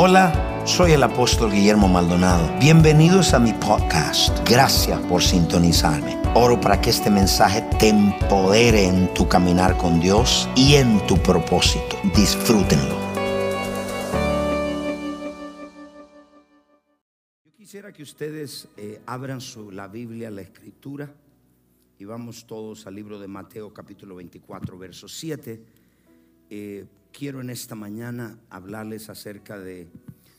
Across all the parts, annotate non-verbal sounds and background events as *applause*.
Hola, soy el apóstol Guillermo Maldonado. Bienvenidos a mi podcast. Gracias por sintonizarme. Oro para que este mensaje te empodere en tu caminar con Dios y en tu propósito. Disfrútenlo. Yo quisiera que ustedes eh, abran la Biblia, la Escritura, y vamos todos al libro de Mateo capítulo 24, verso 7. Eh, quiero en esta mañana hablarles acerca de,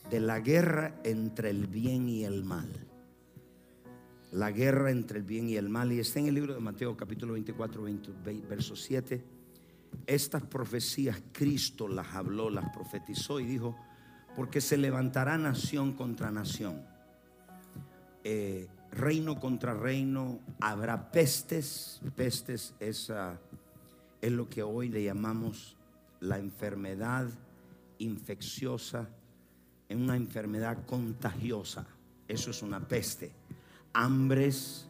de la guerra entre el bien y el mal. La guerra entre el bien y el mal. Y está en el libro de Mateo capítulo 24, verso 7. Estas profecías Cristo las habló, las profetizó y dijo, porque se levantará nación contra nación. Eh, reino contra reino, habrá pestes. Pestes es, es lo que hoy le llamamos la enfermedad infecciosa en una enfermedad contagiosa. Eso es una peste. Hambres,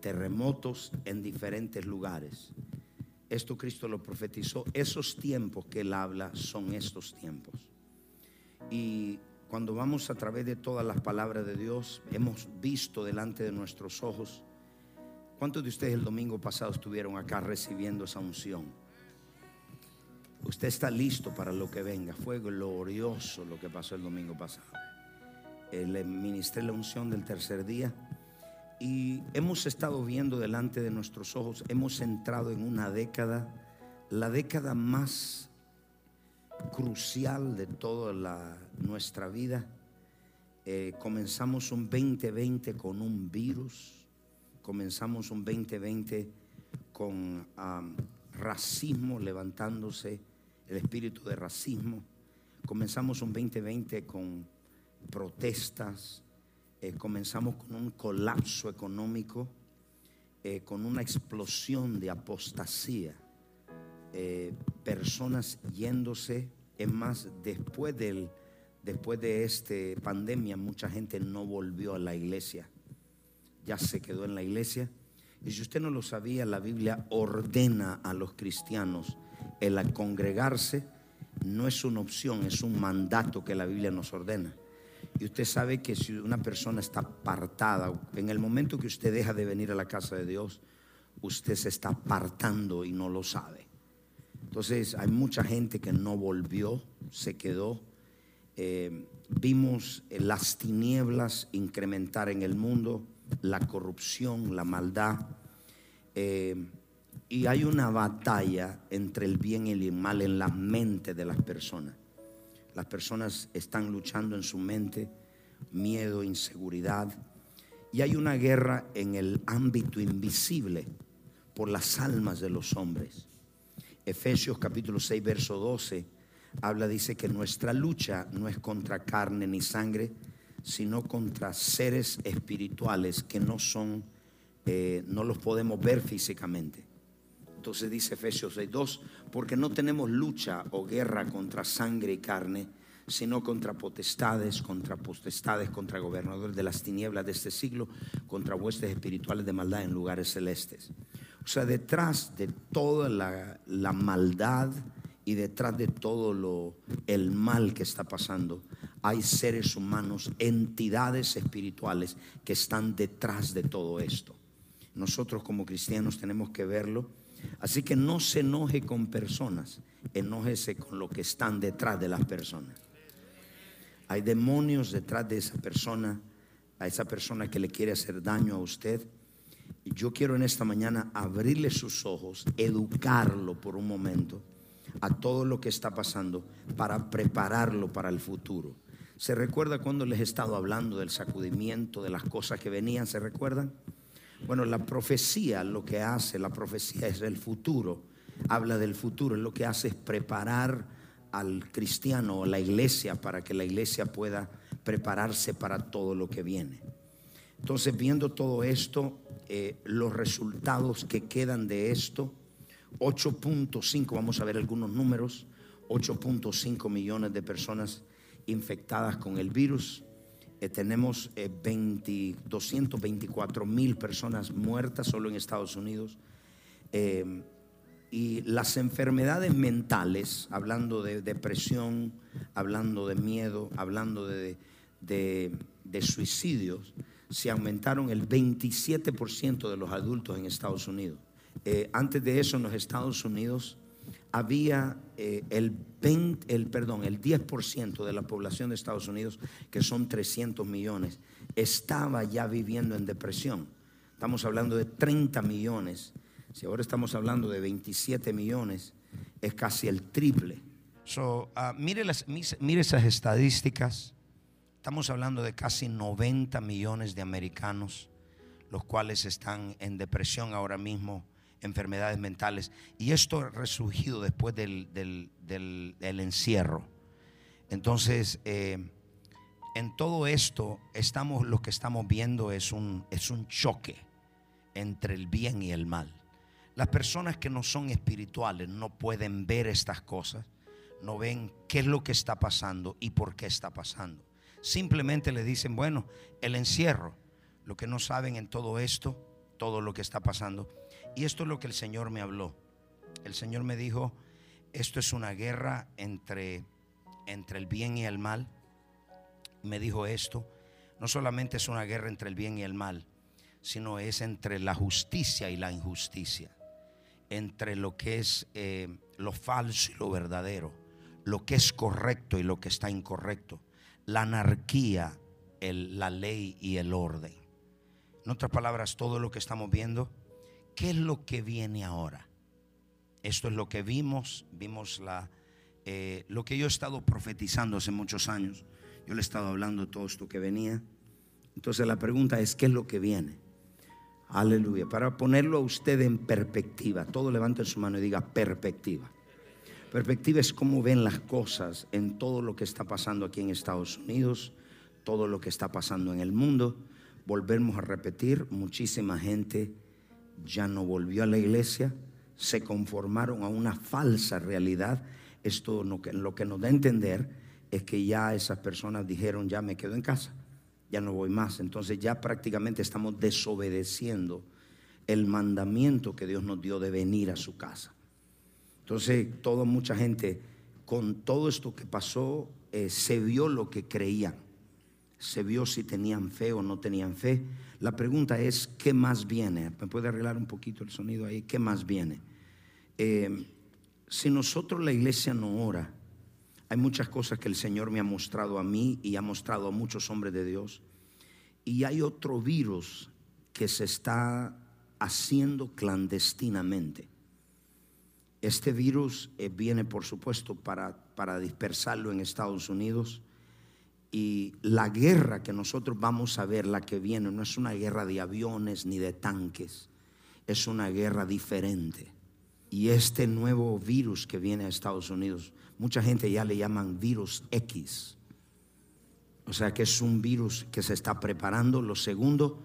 terremotos en diferentes lugares. Esto Cristo lo profetizó. Esos tiempos que él habla son estos tiempos. Y cuando vamos a través de todas las palabras de Dios, hemos visto delante de nuestros ojos. ¿Cuántos de ustedes el domingo pasado estuvieron acá recibiendo esa unción? Usted está listo para lo que venga. Fue glorioso lo que pasó el domingo pasado. Eh, le ministré la unción del tercer día y hemos estado viendo delante de nuestros ojos, hemos entrado en una década, la década más crucial de toda nuestra vida. Eh, comenzamos un 2020 con un virus, comenzamos un 2020 con racismo levantándose el espíritu de racismo. Comenzamos un 2020 con protestas, eh, comenzamos con un colapso económico, eh, con una explosión de apostasía, eh, personas yéndose. Es más, después, del, después de esta pandemia, mucha gente no volvió a la iglesia, ya se quedó en la iglesia. Y si usted no lo sabía, la Biblia ordena a los cristianos el congregarse no es una opción, es un mandato que la Biblia nos ordena. Y usted sabe que si una persona está apartada, en el momento que usted deja de venir a la casa de Dios, usted se está apartando y no lo sabe. Entonces hay mucha gente que no volvió, se quedó. Eh, vimos las tinieblas incrementar en el mundo, la corrupción, la maldad. Eh, y hay una batalla entre el bien y el mal en la mente de las personas. Las personas están luchando en su mente, miedo, inseguridad. Y hay una guerra en el ámbito invisible por las almas de los hombres. Efesios capítulo 6, verso 12 habla, dice que nuestra lucha no es contra carne ni sangre, sino contra seres espirituales que no son, eh, no los podemos ver físicamente. Entonces dice Efesios 6.2, porque no tenemos lucha o guerra contra sangre y carne, sino contra potestades, contra potestades, contra gobernadores de las tinieblas de este siglo, contra huestes espirituales de maldad en lugares celestes. O sea, detrás de toda la, la maldad y detrás de todo lo, el mal que está pasando, hay seres humanos, entidades espirituales que están detrás de todo esto. Nosotros como cristianos tenemos que verlo Así que no se enoje con personas, enójese con lo que están detrás de las personas. Hay demonios detrás de esa persona, a esa persona que le quiere hacer daño a usted. Y yo quiero en esta mañana abrirle sus ojos, educarlo por un momento a todo lo que está pasando para prepararlo para el futuro. ¿Se recuerda cuando les he estado hablando del sacudimiento, de las cosas que venían? ¿Se recuerdan? Bueno, la profecía lo que hace, la profecía es el futuro, habla del futuro, lo que hace es preparar al cristiano o la iglesia para que la iglesia pueda prepararse para todo lo que viene. Entonces, viendo todo esto, eh, los resultados que quedan de esto, 8.5, vamos a ver algunos números, 8.5 millones de personas infectadas con el virus, eh, tenemos eh, 224 mil personas muertas solo en Estados Unidos. Eh, y las enfermedades mentales, hablando de depresión, hablando de miedo, hablando de, de, de suicidios, se aumentaron el 27% de los adultos en Estados Unidos. Eh, antes de eso, en los Estados Unidos había el el, perdón, el 10% de la población de Estados Unidos, que son 300 millones, estaba ya viviendo en depresión. Estamos hablando de 30 millones. Si ahora estamos hablando de 27 millones, es casi el triple. So, uh, mire, las, mire esas estadísticas. Estamos hablando de casi 90 millones de americanos, los cuales están en depresión ahora mismo enfermedades mentales. Y esto resurgido después del, encierro. Entonces, eh, en todo esto, estamos, lo que estamos viendo es un, es un choque entre el bien y el mal. Las personas que no son espirituales no pueden ver estas cosas, no ven qué es lo que está pasando y por qué está pasando simplemente le dicen, bueno, el encierro, lo que no saben en todo esto, todo lo que está pasando. Y esto es lo que el Señor me habló. El Señor me dijo, esto es una guerra entre, entre el bien y el mal. Me dijo esto, no solamente es una guerra entre el bien y el mal, sino es entre la justicia y la injusticia, entre lo que es eh, lo falso y lo verdadero, lo que es correcto y lo que está incorrecto la anarquía, la ley y el orden. En otras palabras, todo lo que estamos viendo, ¿qué es lo que viene ahora? Esto es lo que vimos, vimos la, eh, lo que yo he estado profetizando hace muchos años. Yo le he estado hablando todo esto que venía. Entonces la pregunta es, ¿qué es lo que viene? Aleluya. Para ponerlo a usted en perspectiva, todo levante su mano y diga perspectiva. Perspectiva es cómo ven las cosas en todo lo que está pasando aquí en Estados Unidos, todo lo que está pasando en el mundo. Volvemos a repetir, muchísima gente ya no volvió a la iglesia, se conformaron a una falsa realidad. Esto lo que, lo que nos da a entender es que ya esas personas dijeron, ya me quedo en casa, ya no voy más. Entonces ya prácticamente estamos desobedeciendo el mandamiento que Dios nos dio de venir a su casa. Entonces, toda mucha gente, con todo esto que pasó, eh, se vio lo que creían. Se vio si tenían fe o no tenían fe. La pregunta es, ¿qué más viene? ¿Me puede arreglar un poquito el sonido ahí? ¿Qué más viene? Eh, si nosotros la iglesia no ora, hay muchas cosas que el Señor me ha mostrado a mí y ha mostrado a muchos hombres de Dios. Y hay otro virus que se está haciendo clandestinamente. Este virus eh, viene, por supuesto, para, para dispersarlo en Estados Unidos. Y la guerra que nosotros vamos a ver, la que viene, no es una guerra de aviones ni de tanques, es una guerra diferente. Y este nuevo virus que viene a Estados Unidos, mucha gente ya le llaman virus X. O sea que es un virus que se está preparando. Lo segundo,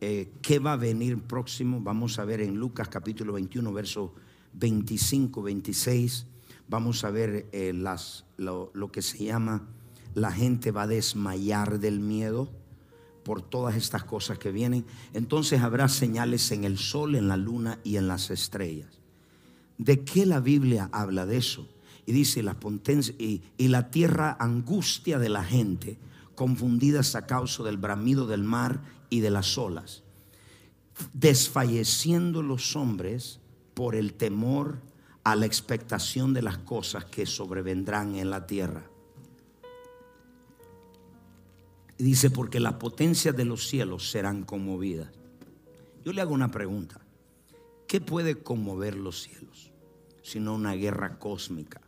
eh, ¿qué va a venir próximo? Vamos a ver en Lucas capítulo 21, verso 25, 26, vamos a ver eh, las, lo, que se llama la gente va a desmayar del miedo por todas estas cosas que vienen. Entonces habrá señales en el sol, en la luna y en las estrellas. ¿De qué la Biblia habla de eso? Y dice, la y, y la tierra angustia de la gente, confundidas a causa del bramido del mar y de las olas, desfalleciendo los hombres por el temor a la expectación de las cosas que sobrevendrán en la tierra. Dice, porque las potencias de los cielos serán conmovidas. Yo le hago una pregunta. ¿Qué puede conmover los cielos? Sino una guerra cósmica.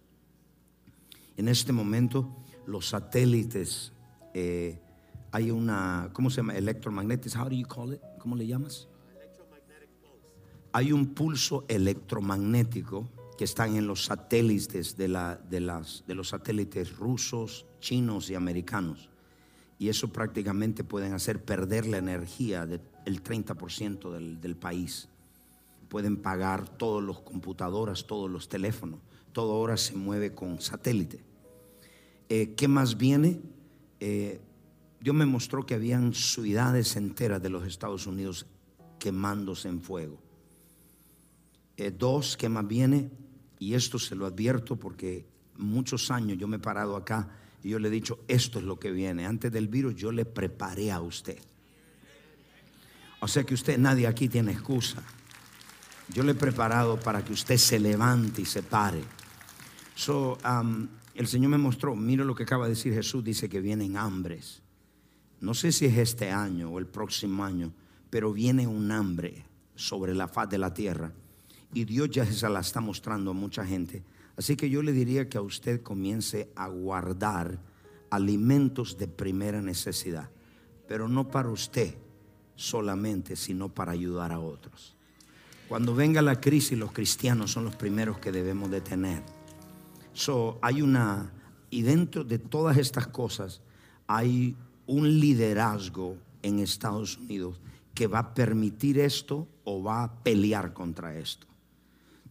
En este momento, los satélites, eh, hay una, ¿cómo se llama? Electromagnetic, how do you call it? ¿Cómo le llamas? hay un pulso electromagnético que están en los satélites de, la, de, las, de los satélites rusos, chinos y americanos. Y eso prácticamente pueden hacer perder la energía del 30% del, país. Pueden pagar todos los computadoras, todos los teléfonos. Todo ahora se mueve con satélite. Eh, ¿Qué más viene? Eh, Dios me mostró que habían ciudades enteras de los Estados Unidos quemándose en fuego Eh, dos, que más viene, y esto se lo advierto porque muchos años yo me he parado acá y yo le he dicho, esto es lo que viene. Antes del virus yo le preparé a usted. O sea que usted, nadie aquí tiene excusa. Yo le he preparado para que usted se levante y se pare. So, um, el Señor me mostró, mire lo que acaba de decir Jesús, dice que vienen hambres. No sé si es este año o el próximo año, pero viene un hambre sobre la faz de la tierra. Y Dios ya se la está mostrando a mucha gente. Así que yo le diría que a usted comience a guardar alimentos de primera necesidad, pero no para usted solamente, sino para ayudar a otros. Cuando venga la crisis, los cristianos son los primeros que debemos de tener. Hay una, y dentro de todas estas cosas, hay un liderazgo en Estados Unidos que va a permitir esto o va a pelear contra esto.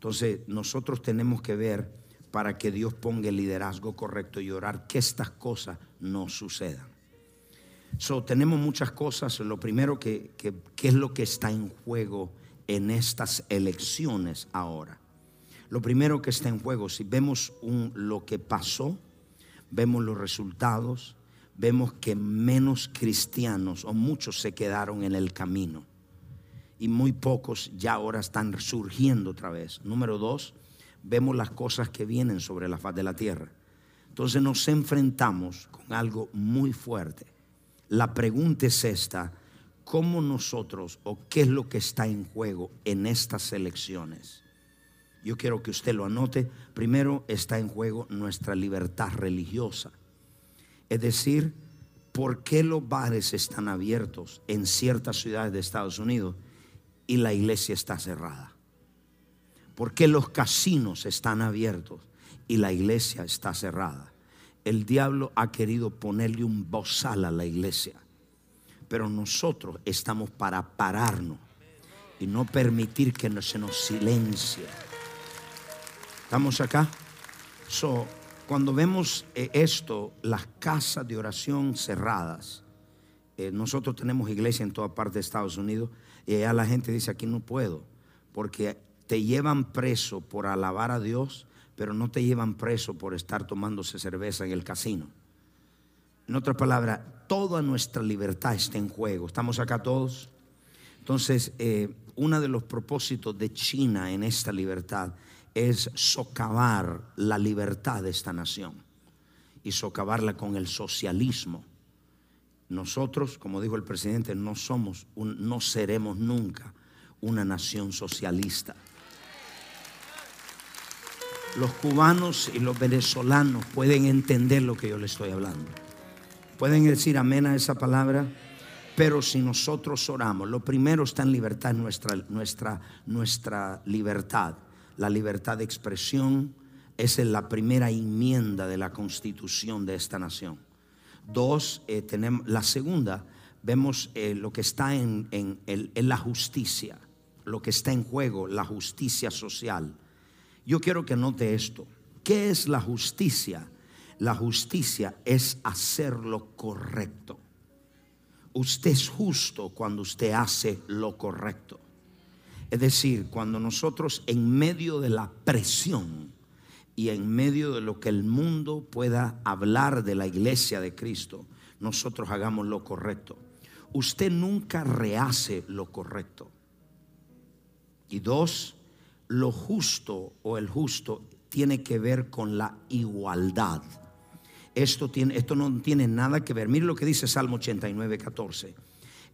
Entonces, nosotros tenemos que ver para que Dios ponga el liderazgo correcto y orar que estas cosas no sucedan. So, tenemos muchas cosas. Lo primero que, que, es lo que está en juego en estas elecciones ahora. Lo primero que está en juego, si vemos lo que pasó, vemos los resultados, vemos que menos cristianos o muchos se quedaron en el camino y muy pocos ya ahora están surgiendo otra vez. Número dos, vemos las cosas que vienen sobre la faz de la tierra. Entonces nos enfrentamos con algo muy fuerte. La pregunta es esta, cómo nosotros o qué es lo que está en juego en estas elecciones. Yo quiero que usted lo anote. Primero está en juego nuestra libertad religiosa. Es decir, ¿por qué los bares están abiertos en ciertas ciudades de Estados Unidos y la iglesia está cerrada? ¿Por qué los casinos están abiertos y la iglesia está cerrada? El diablo ha querido ponerle un bozal a la iglesia pero nosotros estamos para pararnos y no permitir que se nos silencie. ¿Estamos acá? So, cuando vemos eh, esto, las casas de oración cerradas, eh, nosotros tenemos iglesia en toda parte de Estados Unidos y allá la gente dice aquí no puedo, porque te llevan preso por alabar a Dios, pero no te llevan preso por estar tomándose cerveza en el casino. En otras palabras, toda nuestra libertad está en juego. ¿Estamos acá todos? Entonces, eh, uno de los propósitos de China en esta libertad es socavar la libertad de esta nación y socavarla con el socialismo. Nosotros, como dijo el presidente, no somos, no seremos nunca una nación socialista. Los cubanos y los venezolanos pueden entender lo que yo les estoy hablando. Pueden decir amén a esa palabra. Pero si nosotros oramos, lo primero está en libertad, nuestra, nuestra, nuestra libertad. La libertad de expresión es la primera enmienda de la constitución de esta nación. Dos, eh, tenemos, la segunda, vemos eh, lo que está en, en, en la justicia, lo que está en juego, la justicia social. Yo quiero que note esto. ¿Qué es la justicia? La justicia es hacer lo correcto. Usted es justo cuando usted hace lo correcto. Es decir, cuando nosotros en medio de la presión y en medio de lo que el mundo pueda hablar de la iglesia de Cristo, nosotros hagamos lo correcto. Usted nunca rehace lo correcto. Y dos, lo justo o el justo tiene que ver con la igualdad. Esto, tiene, esto no tiene nada que ver. Mire lo que dice Salmo 89, 14.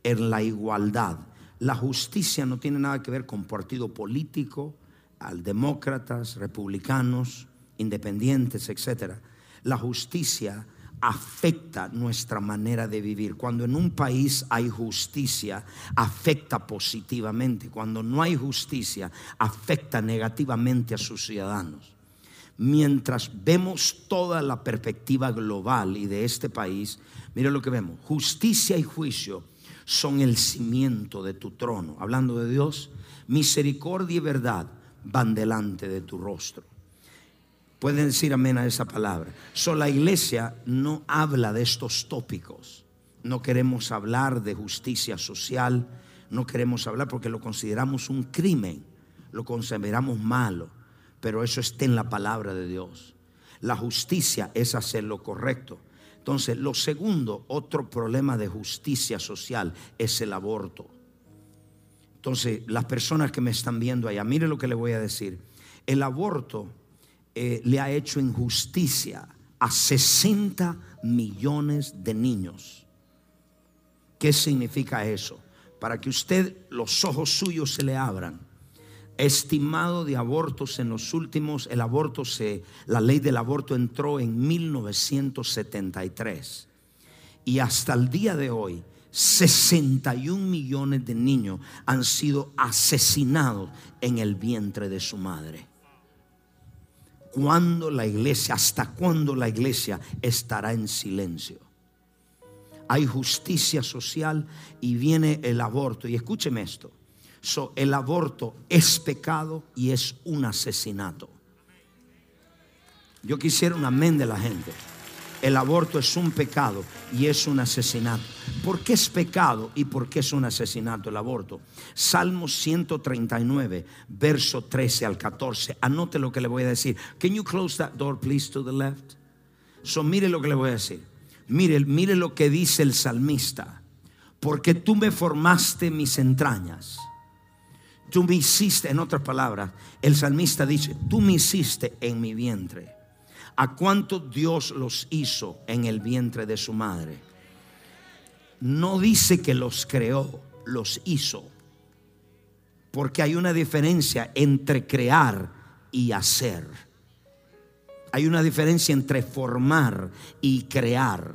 En la igualdad. La justicia no tiene nada que ver con partido político, al demócratas, republicanos, independientes, etc. La justicia afecta nuestra manera de vivir. Cuando en un país hay justicia, afecta positivamente. Cuando no hay justicia, afecta negativamente a sus ciudadanos mientras vemos toda la perspectiva global y de este país, mire lo que vemos, justicia y juicio son el cimiento de tu trono. Hablando de Dios, misericordia y verdad van delante de tu rostro. Pueden decir amén a esa palabra. So, la iglesia no habla de estos tópicos. No queremos hablar de justicia social. No queremos hablar porque lo consideramos un crimen lo consideramos malo, pero eso está en la palabra de Dios. La justicia es hacer lo correcto. Entonces, lo segundo, otro problema de justicia social es el aborto. Entonces, las personas que me están viendo allá, mire lo que le voy a decir. El aborto eh, le ha hecho injusticia a 60 millones de niños. ¿Qué significa eso? Para que usted, los ojos suyos se le abran. Estimado de abortos en los últimos, el aborto se, la ley del aborto entró en 1973. Y hasta el día de hoy, 61 millones de niños han sido asesinados en el vientre de su madre. ¿Cuándo la iglesia, hasta cuándo la iglesia estará en silencio? Hay justicia social y viene el aborto. Y escúcheme esto. el aborto es pecado y es un asesinato. Yo quisiera un amén de la gente el aborto es un pecado y es un asesinato. ¿Por qué es pecado y por qué es un asesinato el aborto? Salmo 139, verso 13 al 14. Anote lo que le voy a decir. Can you close that door please to the left? So mire lo que le voy a decir. Mire, mire lo que dice el salmista. Porque tú me formaste mis entrañas. Tú me hiciste, en otras palabras, el salmista dice, tú me hiciste en mi vientre a cuánto Dios los hizo en el vientre de su madre. No dice que los creó, los hizo. Porque hay una diferencia entre crear y hacer. Hay una diferencia entre formar y crear.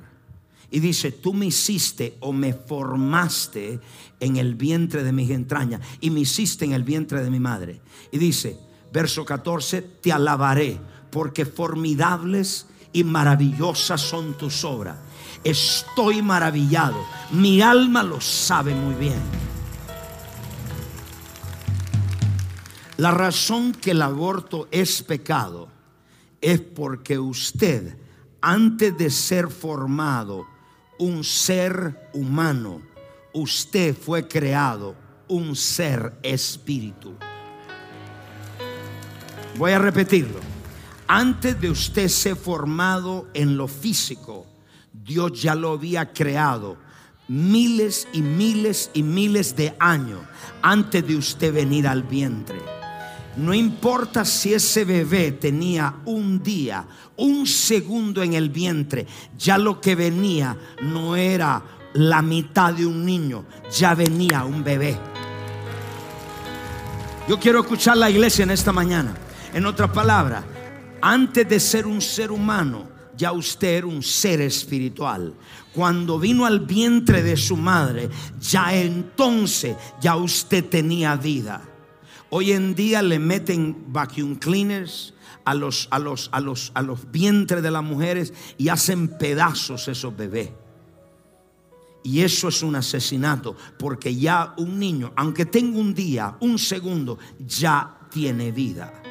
Y dice, tú me hiciste o me formaste en el vientre de mis entrañas y me hiciste en el vientre de mi madre. Y dice, verso 14, te alabaré porque formidables y maravillosas son tus obras. Estoy maravillado, mi alma lo sabe muy bien. La razón que el aborto es pecado es porque usted, antes de ser formado un ser humano, usted fue creado un ser espíritu. Voy a repetirlo antes de usted ser formado en lo físico, Dios ya lo había creado miles y miles y miles de años antes de usted venir al vientre. No importa si ese bebé tenía un día, un segundo en el vientre, ya lo que venía no era la mitad de un niño, ya venía un bebé. Yo quiero escuchar la iglesia en esta mañana. En otras palabras, antes de ser un ser humano, ya usted era un ser espiritual. Cuando vino al vientre de su madre, ya entonces ya usted tenía vida. Hoy en día le meten vacuum cleaners a los, a los, a los, a los vientres de las mujeres y hacen pedazos esos bebés. Y eso es un asesinato, porque ya un niño, aunque tenga un día, un segundo, ya tiene vida.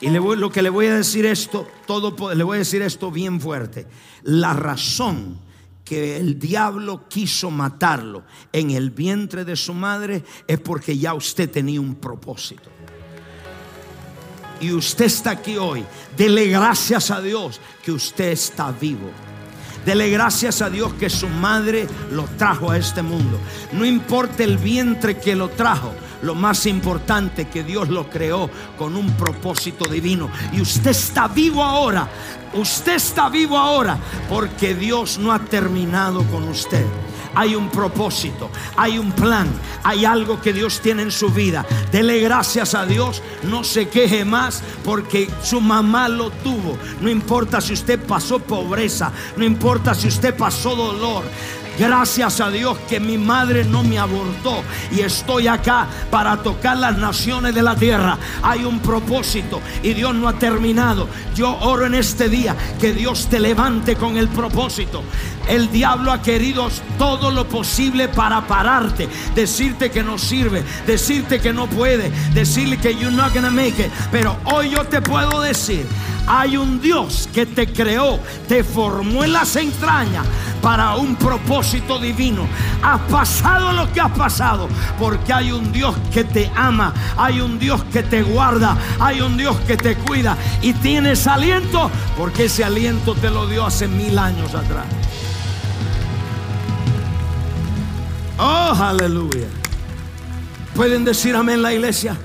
Y lo que le voy a decir esto, todo le voy a decir esto bien fuerte. La razón que el diablo quiso matarlo en el vientre de su madre es porque ya usted tenía un propósito. Y usted está aquí hoy. Dele gracias a Dios que usted está vivo. Dele gracias a Dios que su madre lo trajo a este mundo. No importa el vientre que lo trajo. Lo más importante que Dios lo creó con un propósito divino. Y usted está vivo ahora. Usted está vivo ahora porque Dios no ha terminado con usted hay un propósito, hay un plan, hay algo que Dios tiene en su vida. Dele gracias a Dios, no se queje más porque su mamá lo tuvo. No importa si usted pasó pobreza, no importa si usted pasó dolor. Gracias a Dios que mi madre no me abortó y estoy acá para tocar las naciones de la tierra. Hay un propósito y Dios no ha terminado. Yo oro en este día que Dios te levante con el propósito. El diablo ha querido todo lo posible para pararte, decirte que no sirve, decirte que no puede, decirle que you're not gonna make it. Pero hoy yo te puedo decir, hay un Dios que te creó, te formó en las entrañas para un propósito divino. Has pasado lo que has pasado porque hay un Dios que te ama, hay un Dios que te guarda, hay un Dios que te cuida y tienes aliento porque ese aliento te lo dio hace mil años atrás. Oh, aleluya. ¿Pueden decir amén la iglesia?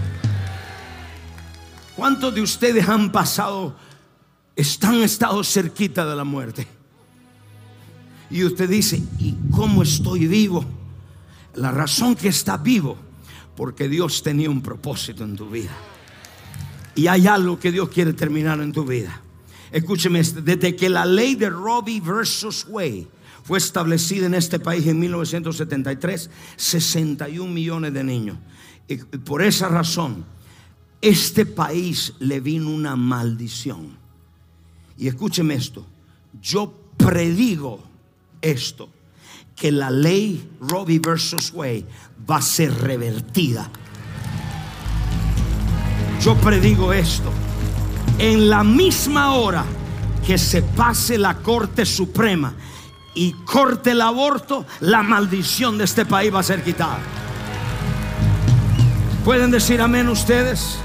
¿Cuántos de ustedes han pasado, están estado cerquita de la muerte? Y usted dice, ¿y cómo estoy vivo? La razón que está vivo, porque Dios tenía un propósito en tu vida. Y hay algo que Dios quiere terminar en tu vida. Escúcheme, desde que la ley de Robbie versus Way fue establecida en este país en 1973, 61 millones de niños. Y por esa razón, este país le vino una maldición. Y escúcheme esto, yo predigo esto, que la ley Robbie versus Way va a ser revertida. Yo predigo esto. En la misma hora que se pase la Corte Suprema y corte el aborto, la maldición de este país va a ser quitada. ¿Pueden decir amén ustedes?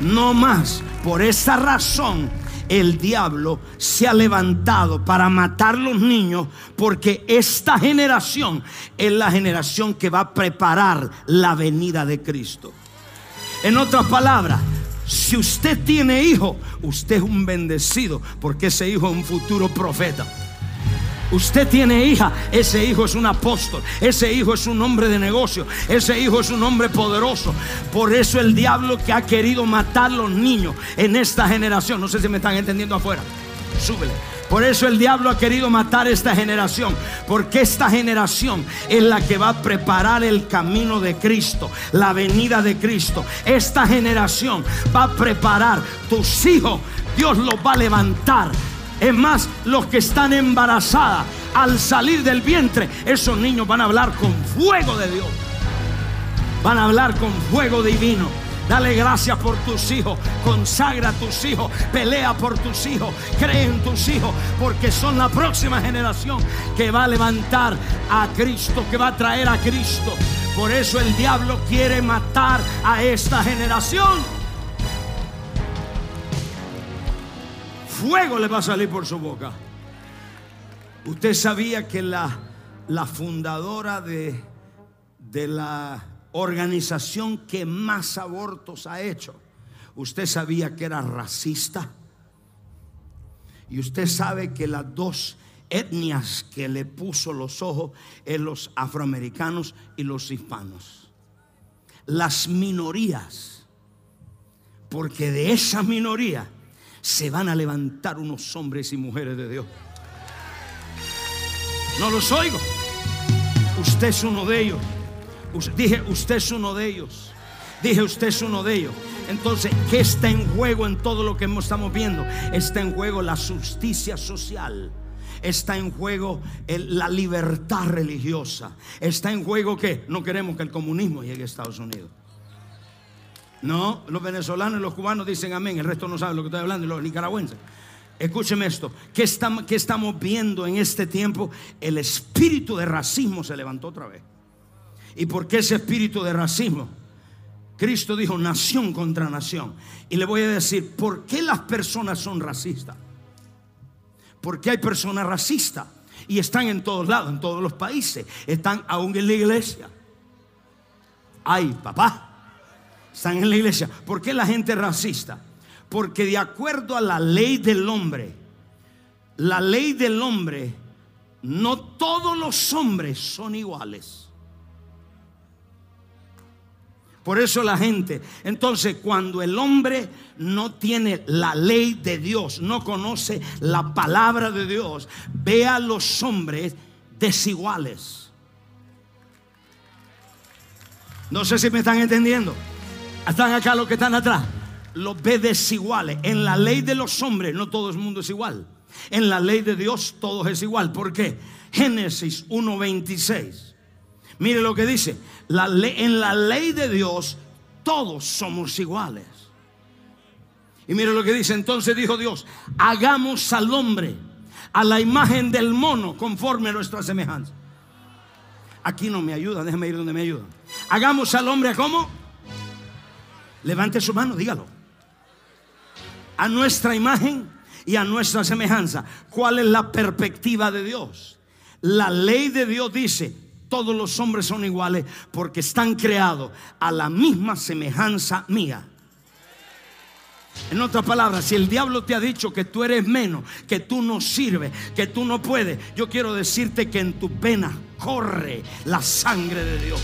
No más. Por esa razón el diablo se ha levantado para matar los niños porque esta generación es la generación que va a preparar la venida de Cristo. En otras palabras, si usted tiene hijo, usted es un bendecido porque ese hijo es un futuro profeta. Usted tiene hija, ese hijo es un apóstol, ese hijo es un hombre de negocio, ese hijo es un hombre poderoso. Por eso el diablo que ha querido matar los niños en esta generación, no sé si me están entendiendo afuera, súbele. Por eso el diablo ha querido matar esta generación, porque esta generación es la que va a preparar el camino de Cristo, la venida de Cristo. Esta generación va a preparar tus hijos, Dios los va a levantar es más, los que están embarazadas, al salir del vientre, esos niños van a hablar con fuego de Dios. Van a hablar con fuego divino. Dale gracias por tus hijos, consagra a tus hijos, pelea por tus hijos, cree en tus hijos, porque son la próxima generación que va a levantar a Cristo, que va a traer a Cristo. Por eso el diablo quiere matar a esta generación. Fuego le va a salir por su boca. Usted sabía que la, la fundadora de, de la organización que más abortos ha hecho, usted sabía que era racista. Y usted sabe que las dos etnias que le puso los ojos en los afroamericanos y los hispanos. Las minorías. Porque de esa minoría se van a levantar unos hombres y mujeres de Dios. No los oigo. Usted es uno de ellos. Dije, usted es uno de ellos. Dije, usted es uno de ellos. Entonces, ¿qué está en juego en todo lo que estamos viendo? Está en juego la justicia social. Está en juego la libertad religiosa. Está en juego que no queremos que el comunismo llegue a Estados Unidos. No, los venezolanos y los cubanos dicen amén, el resto no sabe lo que estoy hablando, y los nicaragüenses. Escúcheme esto, ¿qué estamos, ¿qué estamos viendo en este tiempo? El espíritu de racismo se levantó otra vez. ¿Y por qué ese espíritu de racismo? Cristo dijo nación contra nación. Y le voy a decir, ¿por qué las personas son racistas? Porque hay personas racistas y están en todos lados, en todos los países, están aún en la iglesia. Ay, papá, están en la iglesia. ¿Por qué la gente es racista? Porque de acuerdo a la ley del hombre, la ley del hombre, no todos los hombres son iguales. Por eso la gente, entonces cuando el hombre no tiene la ley de Dios, no conoce la palabra de Dios, ve a los hombres desiguales. No sé si me están entendiendo. Están acá los que están atrás. Los ve desiguales. En la ley de los hombres no todo el mundo es igual. En la ley de Dios todo es igual. ¿Por qué? Génesis 1.26. Mire lo que dice. La en la ley de Dios todos somos iguales. Y mire lo que dice. Entonces dijo Dios, hagamos al hombre a la imagen del mono conforme a nuestra semejanza. Aquí no me ayudan, déjeme ir donde me ayudan. Hagamos al hombre como. Levante su mano, dígalo. A nuestra imagen y a nuestra semejanza. ¿Cuál es la perspectiva de Dios? La ley de Dios dice, todos los hombres son iguales porque están creados a la misma semejanza mía. En otras palabras, si el diablo te ha dicho que tú eres menos, que tú no sirves, que tú no puedes, yo quiero decirte que en tu pena corre la sangre de Dios.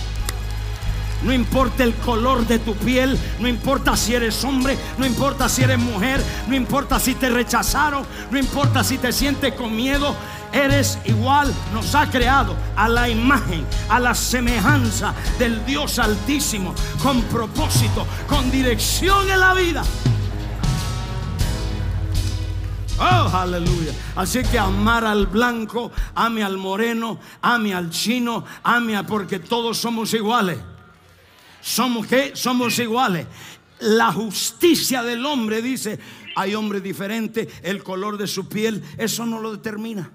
No importa el color de tu piel, no importa si eres hombre, no importa si eres mujer, no importa si te rechazaron, no importa si te sientes con miedo, eres igual, nos ha creado a la imagen, a la semejanza del Dios Altísimo, con propósito, con dirección en la vida. Oh, aleluya. Así que amar al blanco, ame al moreno, ame al chino, ame a porque todos somos iguales. ¿Somos qué? Somos iguales. La justicia del hombre dice, hay hombres diferentes, el color de su piel, eso no lo determina.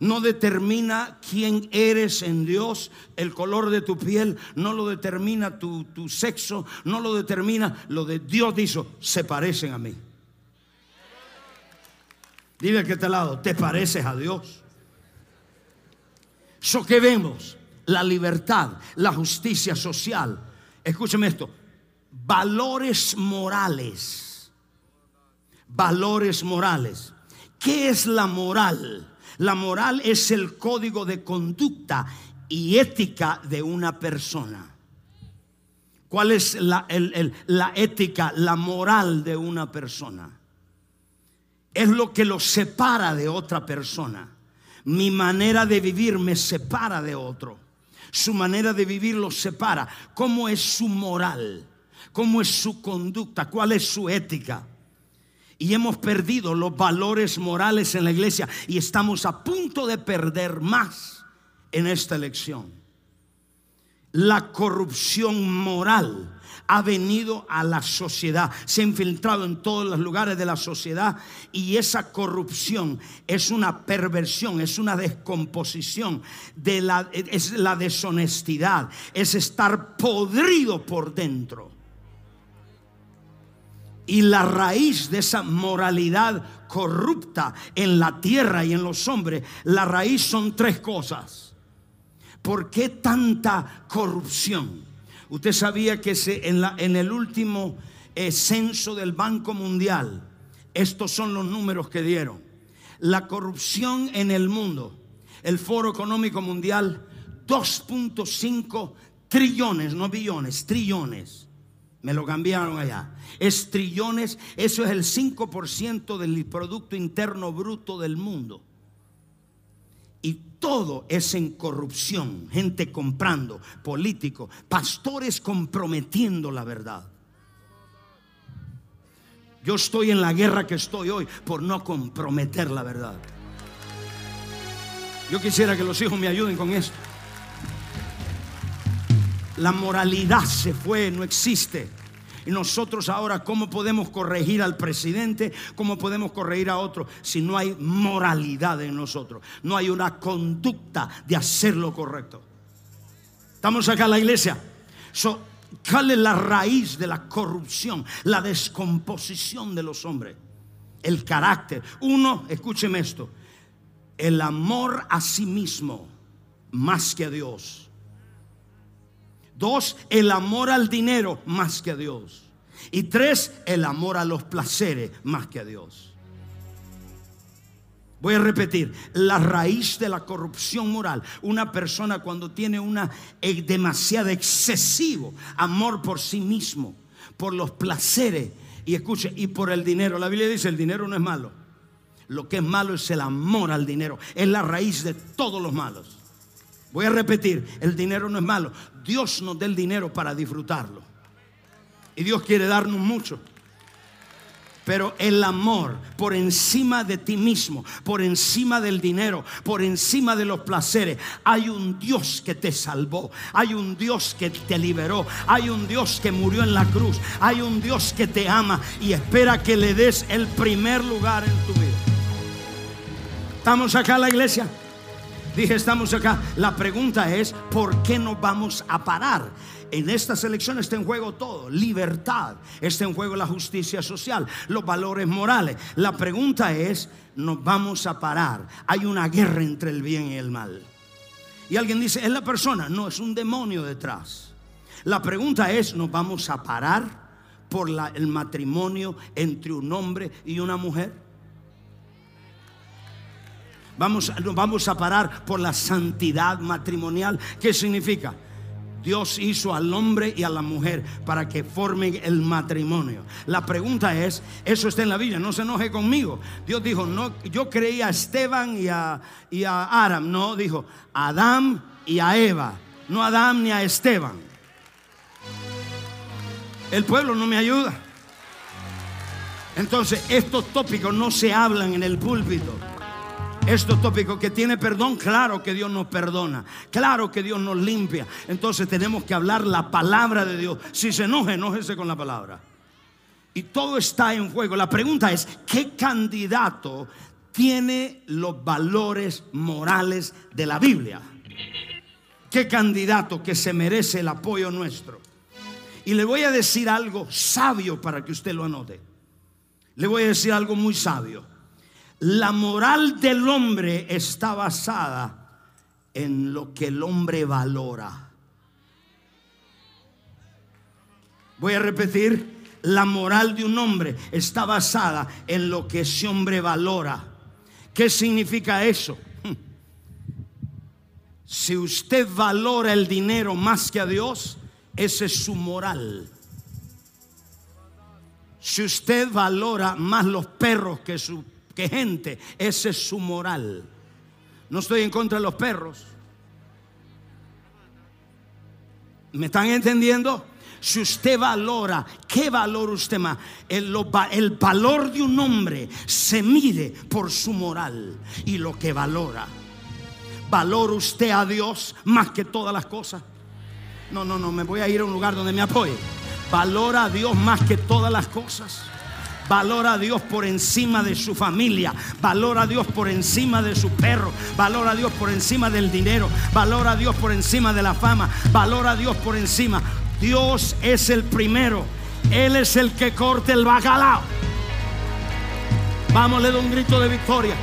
No determina quién eres en Dios, el color de tu piel, no lo determina tu, tu sexo, no lo determina lo de Dios dijo, se parecen a mí. Dile que este lado, te pareces a Dios. Eso que vemos, la libertad, la justicia social. Escúcheme esto, valores morales. Valores morales. ¿Qué es la moral? La moral es el código de conducta y ética de una persona. ¿Cuál es la, la ética, la moral de una persona? es lo que lo separa de otra persona. Mi manera de vivir me separa de otro. Su manera de vivir lo separa. ¿Cómo es su moral? ¿Cómo es su conducta? ¿Cuál es su ética? Y hemos perdido los valores morales en la iglesia y estamos a punto de perder más en esta elección. La corrupción moral ha venido a la sociedad, se ha infiltrado en todos los lugares de la sociedad y esa corrupción es una perversión, es una descomposición de la es la deshonestidad, es estar podrido por dentro. Y la raíz de esa moralidad corrupta en la tierra y en los hombres, la raíz son tres cosas. ¿Por qué tanta corrupción? Usted sabía que en, la, en el último eh, censo del Banco Mundial, estos son los números que dieron. La corrupción en el mundo, el Foro Económico Mundial, 2.5 trillones, no billones, trillones. Me lo cambiaron allá. Es trillones, eso es el 5% del Producto Interno Bruto del mundo. Todo es en corrupción, gente comprando, políticos, pastores comprometiendo la verdad. Yo estoy en la guerra que estoy hoy por no comprometer la verdad. Yo quisiera que los hijos me ayuden con esto. La moralidad se fue, no existe. Y nosotros ahora, ¿cómo podemos corregir al presidente? ¿Cómo podemos corregir a otro si no hay moralidad en nosotros? No hay una conducta de hacer lo correcto. Estamos acá en la iglesia. ¿Cuál es la raíz de la corrupción? La descomposición de los hombres. El carácter. Uno, escúcheme esto. El amor a sí mismo más que a Dios. Dos, el amor al dinero más que a Dios. Y tres, el amor a los placeres más que a Dios. Voy a repetir, la raíz de la corrupción moral, una persona cuando tiene una eh, demasiado excesivo amor por sí mismo, por los placeres y escuche, y por el dinero. La Biblia dice, el dinero no es malo. Lo que es malo es el amor al dinero, es la raíz de todos los malos. Voy a repetir, el dinero no es malo. Dios nos da el dinero para disfrutarlo. Y Dios quiere darnos mucho. Pero el amor por encima de ti mismo, por encima del dinero, por encima de los placeres, hay un Dios que te salvó, hay un Dios que te liberó, hay un Dios que murió en la cruz, hay un Dios que te ama y espera que le des el primer lugar en tu vida. ¿Estamos acá en la iglesia? Dije, estamos acá. La pregunta es, ¿por qué nos vamos a parar? En esta selección está en juego todo, libertad, está en juego la justicia social, los valores morales. La pregunta es, ¿nos vamos a parar? Hay una guerra entre el bien y el mal. Y alguien dice, ¿es la persona? No, es un demonio detrás. La pregunta es, ¿nos vamos a parar por el matrimonio entre un hombre y una mujer? Vamos, vamos a parar por la santidad matrimonial. ¿Qué significa? Dios hizo al hombre y a la mujer para que formen el matrimonio. La pregunta es, eso está en la Biblia, no se enoje conmigo. Dios dijo, no, yo creía a Esteban y a, y a Aram, no, dijo Adán y a Eva, no a Adán ni a Esteban. El pueblo no me ayuda. Entonces, estos tópicos no se hablan en el púlpito estos tópicos que tiene perdón, claro que Dios nos perdona, claro que Dios nos limpia. Entonces tenemos que hablar la palabra de Dios. Si se enoja, enójese con la palabra. Y todo está en juego. La pregunta es, ¿qué candidato tiene los valores morales de la Biblia? ¿Qué candidato que se merece el apoyo nuestro? Y le voy a decir algo sabio para que usted lo anote. Le voy a decir algo muy sabio. La moral del hombre está basada en lo que el hombre valora. Voy a repetir, la moral de un hombre está basada en lo que ese hombre valora. ¿Qué significa eso? *laughs* Si usted valora el dinero más que a Dios, esa es su moral. Si usted valora más los perros que su que gente, ese es su moral. No estoy en contra de los perros. ¿Me están entendiendo? Si usted valora, ¿qué valor usted más? El, el, valor de un hombre se mide por su moral y lo que valora. ¿Valora usted a Dios más que todas las cosas? No, no, no, me voy a ir a un lugar donde me apoye. ¿Valora a Dios más que todas las cosas? Valora a Dios por encima de su familia. Valora a Dios por encima de su perro. Valora a Dios por encima del dinero. Valora a Dios por encima de la fama. Valora a Dios por encima. Dios es el primero. Él es el que corta el bacalao. Vamos, le doy un grito de victoria.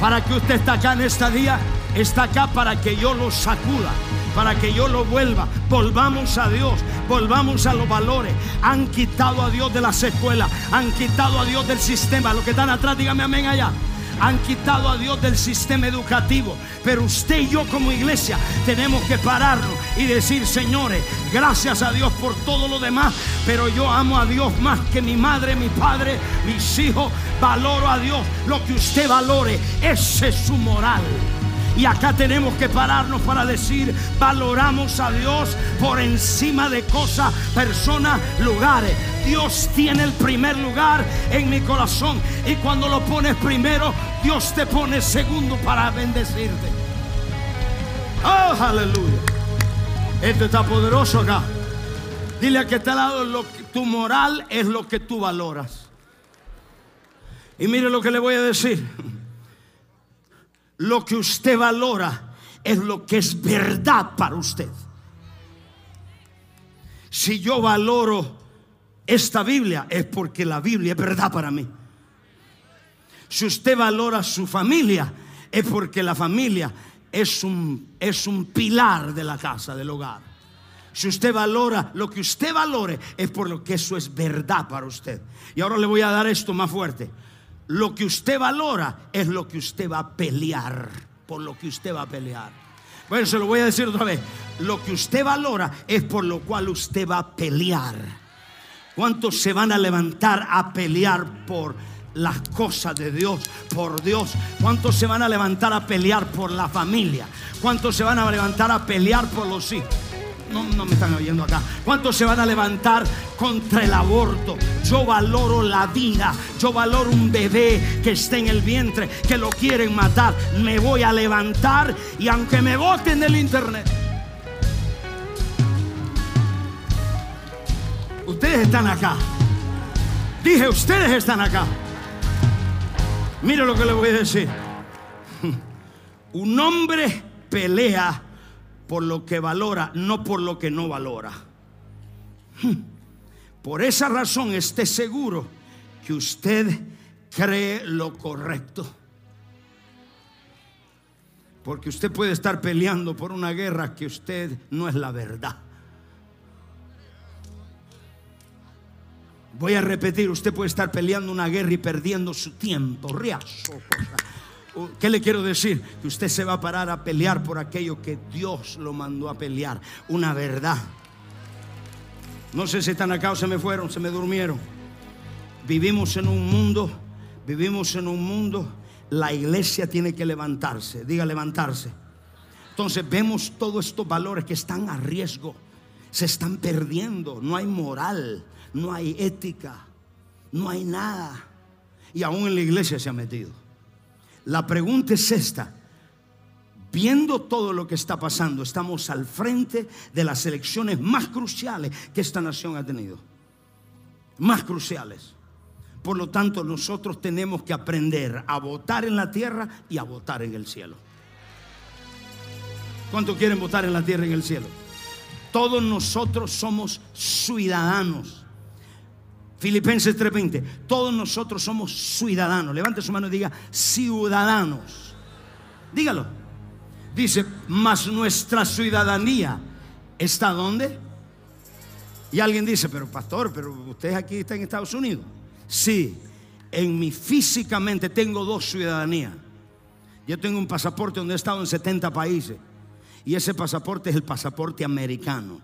Para que usted está acá en este día, está acá para que yo lo sacuda para que yo lo vuelva. Volvamos a Dios, volvamos a los valores. Han quitado a Dios de las escuelas, han quitado a Dios del sistema. Los que están atrás, dígame amén allá han quitado a Dios del sistema educativo. Pero usted y yo como iglesia tenemos que pararnos y decir, señores, gracias a Dios por todo lo demás, pero yo amo a Dios más que mi madre, mi padre, mis hijos. Valoro a Dios. Lo que usted valore, ese es su moral. Y acá tenemos que pararnos para decir, valoramos a Dios por encima de cosas, personas, lugares. Dios tiene el primer lugar en mi corazón. Y cuando lo pones primero, Dios te pone segundo para bendecirte. Oh, aleluya. Esto está poderoso acá. Dile a que está al lado, lo tu moral es lo que tú valoras. Y mire lo que le voy a decir. Lo que usted valora es lo que es verdad para usted. Si yo valoro esta Biblia es porque la Biblia es verdad para mí. Si usted valora su familia es porque la familia es un, es un pilar de la casa, del hogar. Si usted valora lo que usted valore es por lo que eso es verdad para usted. Y ahora le voy a dar esto más fuerte. Lo que usted valora es lo que usted va a pelear. Por lo que usted va a pelear. Bueno, se lo voy a decir otra vez. Lo que usted valora es por lo cual usted va a pelear. ¿Cuántos se van a levantar a pelear por las cosas de Dios, por Dios? ¿Cuántos se van a levantar a pelear por la familia? ¿Cuántos se van a levantar a pelear por los hijos? No, no me están oyendo acá. ¿Cuántos se van a levantar contra el aborto? Yo valoro la vida. Yo valoro un bebé que esté en el vientre, que lo quieren matar. Me voy a levantar y aunque me voten del internet. Ustedes están acá. Dije, ustedes están acá. Mire lo que le voy a decir. *laughs* Un hombre pelea por lo que valora, no por lo que no valora. Por esa razón esté seguro que usted cree lo correcto. Porque usted puede estar peleando por una guerra que usted no es la verdad. Voy a repetir, usted puede estar peleando una guerra y perdiendo su tiempo. ¿Qué le quiero decir? Que usted se va a parar a pelear por aquello que Dios lo mandó a pelear. Una verdad. No sé si están acá o se me fueron, se me durmieron. Vivimos en un mundo, vivimos en un mundo, la iglesia tiene que levantarse, diga levantarse. Entonces vemos todos estos valores que están a riesgo, se están perdiendo, no hay moral, no hay ética, no hay nada. Y aún en la iglesia se ha metido. La pregunta es esta. Viendo todo lo que está pasando, estamos al frente de las elecciones más cruciales que esta nación ha tenido. Más cruciales. Por lo tanto, nosotros tenemos que aprender a votar en la tierra y a votar en el cielo. ¿Cuántos quieren votar en la tierra y en el cielo? Todos nosotros somos ciudadanos Filipenses 3:20. Todos nosotros somos ciudadanos. Levante su mano y diga ciudadanos. Dígalo. Dice, mas nuestra ciudadanía está donde? Y alguien dice, pero pastor, pero usted aquí está en Estados Unidos. Sí, en mi físicamente tengo dos ciudadanías. Yo tengo un pasaporte donde he estado en 70 países. Y ese pasaporte es el pasaporte americano.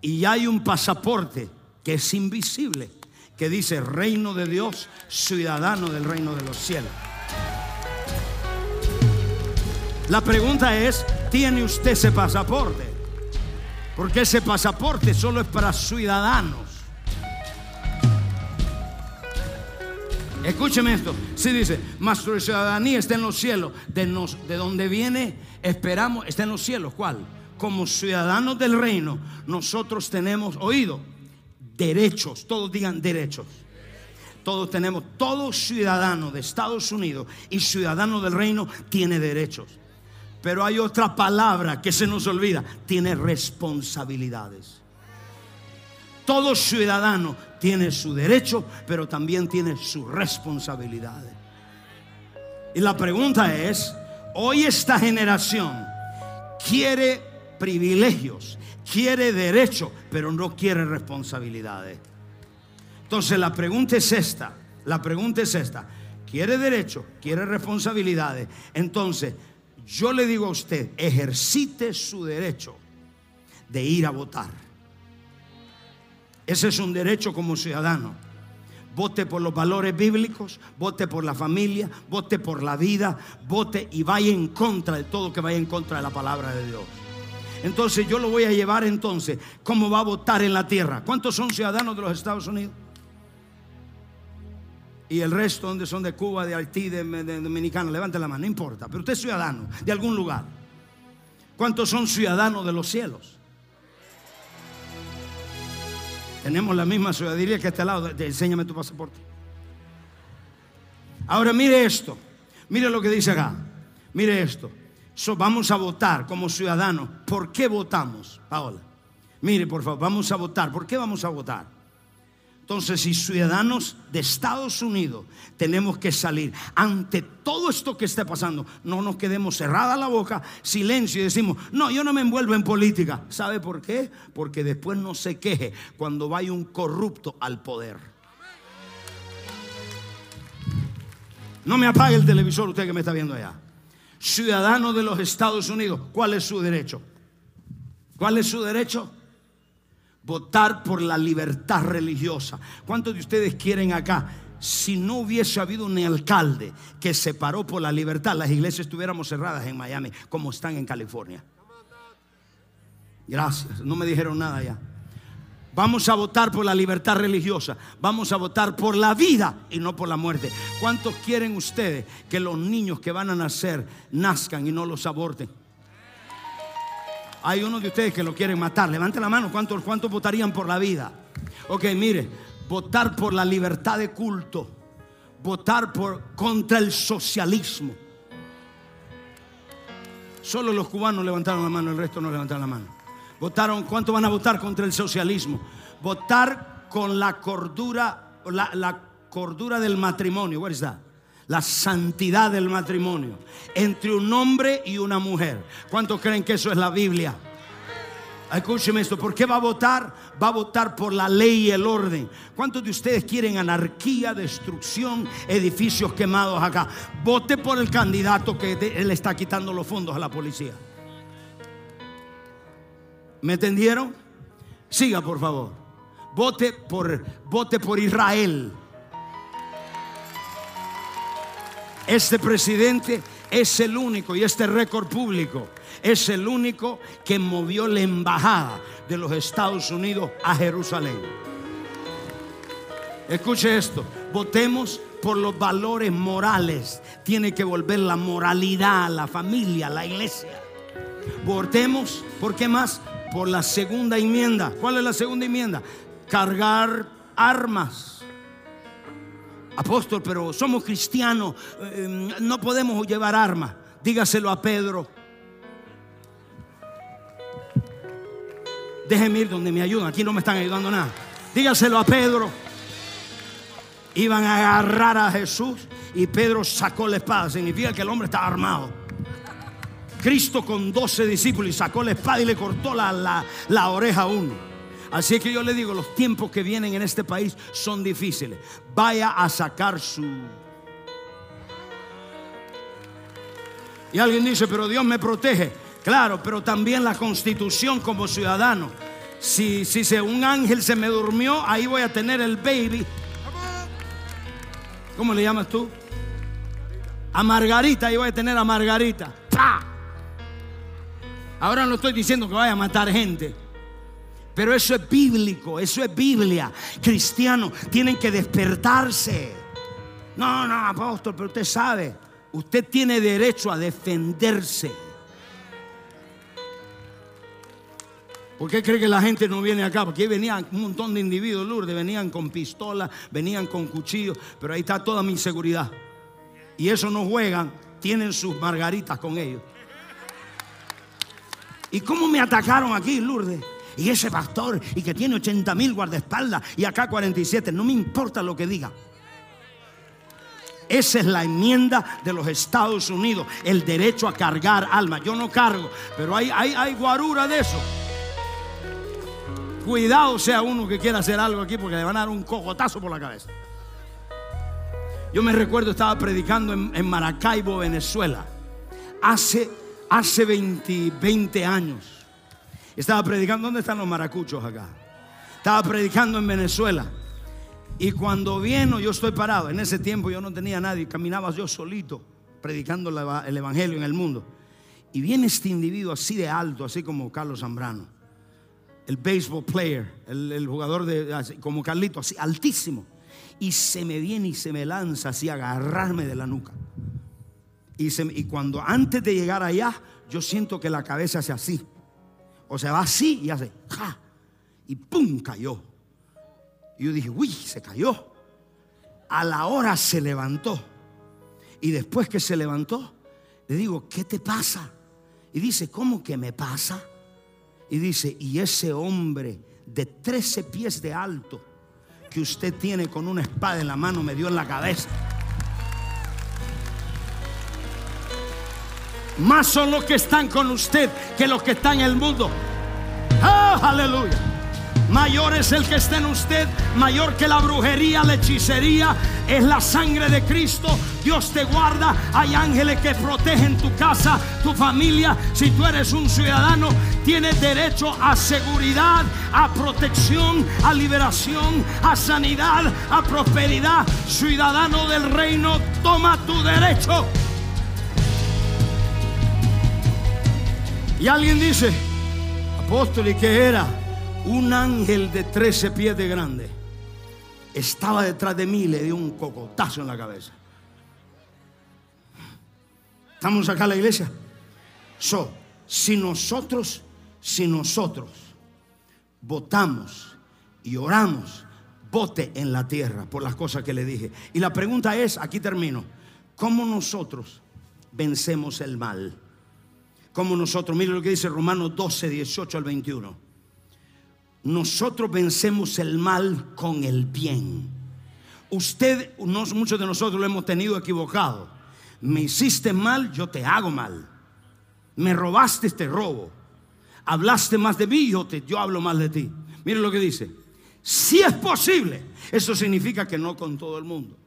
Y hay un pasaporte que es invisible, que dice reino de Dios, ciudadano del reino de los cielos. La pregunta es, ¿tiene usted ese pasaporte? Porque ese pasaporte solo es para ciudadanos. Escúcheme esto. Si dice, mas tu ciudadanía está en los cielos, de, de donde viene, esperamos, está en los cielos. ¿Cuál? Como ciudadanos del reino, nosotros tenemos oído derechos, todos digan derechos. Todos tenemos, todo ciudadano de Estados Unidos y ciudadano del reino tiene derechos. Pero hay otra palabra que se nos olvida, tiene responsabilidades. Todo ciudadano tiene su derecho, pero también tiene sus responsabilidades. Y la pregunta es, hoy esta generación quiere privilegios, quiere derecho, pero no quiere responsabilidades. Entonces la pregunta es esta, la pregunta es esta, quiere derecho, quiere responsabilidades. Entonces yo le digo a usted, ejercite su derecho de ir a votar. Ese es un derecho como ciudadano. Vote por los valores bíblicos, vote por la familia, vote por la vida, vote y vaya en contra de todo que vaya en contra de la palabra de Dios. Entonces yo lo voy a llevar entonces, ¿cómo va a votar en la tierra? ¿Cuántos son ciudadanos de los Estados Unidos? Y el resto, donde son de Cuba, de Haití, de, Dominicana, levante la mano, no importa. Pero usted es ciudadano de algún lugar. ¿Cuántos son ciudadanos de los cielos? Tenemos la misma ciudadanía que este lado. Enséñame tu pasaporte. Ahora mire esto. Mire lo que dice acá. Mire esto vamos a votar como ciudadanos. ¿Por qué votamos, Paola? Mire, por favor, vamos a votar. ¿Por qué vamos a votar? Entonces, si ciudadanos de Estados Unidos tenemos que salir ante todo esto que está pasando, no nos quedemos cerrada la boca, silencio y decimos, no, yo no me envuelvo en política. ¿Sabe por qué? Porque después no se queje cuando vaya un corrupto al poder. No me apague el televisor usted que me está viendo allá ciudadano de los Estados Unidos, ¿cuál es su derecho? ¿Cuál es su derecho? Votar por la libertad religiosa. ¿Cuántos de ustedes quieren acá? Si no hubiese habido un alcalde que se paró por la libertad, las iglesias estuviéramos cerradas en Miami como están en California. Gracias, no me dijeron nada ya. Vamos a votar por la libertad religiosa. Vamos a votar por la vida y no por la muerte. ¿Cuántos quieren ustedes que los niños que van a nacer nazcan y no los aborten? Hay uno de ustedes que lo quieren matar. Levante la mano. ¿Cuántos, cuántos votarían por la vida? Ok, mire, votar por la libertad de culto. votar por, contra el socialismo. Solo los cubanos levantaron la mano, el resto no levantaron la mano. Votaron, ¿cuánto van a votar contra el socialismo? Votar con la cordura, la, la cordura del matrimonio. Where is that? La santidad del matrimonio entre un hombre y una mujer. ¿Cuántos creen que eso es la Biblia? Escúcheme esto, ¿por qué va a votar? Va a votar por la ley y el orden. ¿Cuántos de ustedes quieren anarquía, destrucción, edificios quemados acá? Vote por el candidato que él está quitando los fondos a la policía. ¿Me entendieron? Siga, por favor. Vote por, vote por Israel. Este presidente es el único y este récord público es el único que movió la embajada de los Estados Unidos a Jerusalén. Escuche esto, votemos por los valores morales. Tiene que volver la moralidad, la familia, la iglesia. Votemos, ¿por qué más? Por la segunda enmienda. ¿Cuál es la segunda enmienda? Cargar armas. Apóstol, pero somos cristianos, eh, no podemos llevar armas. Dígaselo a Pedro. Déjenme ir donde me ayudan. Aquí no me están ayudando nada. Dígaselo a Pedro. Iban a agarrar a Jesús y Pedro sacó la espada. Significa que el hombre estaba armado. Cristo con 12 discípulos y sacó la espada y le cortó la, la oreja a uno. Así que yo le digo, los tiempos que vienen en este país son difíciles. Vaya a sacar su... Y alguien dice, pero Dios me protege. Claro, pero también la constitución como ciudadano. Si, si un ángel se me durmió, ahí voy a tener el baby. ¿Cómo le llamas tú? A Margarita, ahí voy a tener a Margarita. Ahora no estoy diciendo que vaya a matar gente. Pero eso es bíblico, eso es Biblia. Cristianos tienen que despertarse. No, no, apóstol, pero usted sabe, usted tiene derecho a defenderse. ¿Por qué cree que la gente no viene acá? Porque ahí venían un montón de individuos, Lourdes, venían con pistolas, venían con cuchillos, pero ahí está toda mi seguridad. Y eso no juegan, tienen sus margaritas con ellos. ¿Y cómo me atacaron aquí, Lourdes? Y ese pastor, y que tiene 80 mil guardaespaldas, y acá 47, no me importa lo que diga. Esa es la enmienda de los Estados Unidos, el derecho a cargar alma. Yo no cargo, pero hay, hay, hay guarura de eso. Cuidado sea uno que quiera hacer algo aquí porque le van a dar un cojotazo por la cabeza. Yo me recuerdo, estaba predicando en, Maracaibo, Venezuela, hace, hace 20, 20 años. Estaba predicando, ¿dónde están los maracuchos acá? Estaba predicando en Venezuela. Y cuando vino, yo estoy parado. En ese tiempo yo no tenía nadie, caminaba yo solito, predicando el Evangelio en el mundo. Y viene este individuo así de alto, así como Carlos Zambrano el baseball player, el, jugador de como Carlito, así altísimo. Y se me viene y se me lanza así a agarrarme de la nuca. Y, cuando antes de llegar allá, yo siento que la cabeza hace así. O sea, va así y hace, ja. Y pum, cayó. Y yo dije, uy, se cayó. A la hora se levantó. Y después que se levantó, le digo, ¿qué te pasa? Y dice, ¿cómo que me pasa? Y dice, y ese hombre de 13 pies de alto que usted tiene con una espada en la mano me dio en la cabeza. Más son los que están con usted que los que están en el mundo. ¡Oh, aleluya! Mayor es el que está en usted, mayor que la brujería, la hechicería, es la sangre de Cristo. Dios te guarda, hay ángeles que protegen tu casa, tu familia. Si tú eres un ciudadano, tienes derecho a seguridad, a protección, a liberación, a sanidad, a prosperidad. Ciudadano del reino, toma tu derecho. Y alguien dice, apóstol, ¿y qué era? un ángel de 13 pies de grande estaba detrás de mí y le dio un cocotazo en la cabeza. ¿Estamos acá en la iglesia? So, si nosotros, si nosotros votamos y oramos bote en la tierra por las cosas que le dije. Y la pregunta es, aquí termino, ¿cómo nosotros vencemos el mal? ¿Cómo nosotros, mire lo que dice Romanos 12, 18 al 21. Nosotros vencemos el mal con el bien. Usted, muchos de nosotros lo hemos tenido equivocado. Me hiciste mal, yo te hago mal. Me robaste, te robo. Hablaste más de mí, yo, te, yo hablo más de ti. Mire lo que dice. Si es posible, eso significa que no con todo el mundo.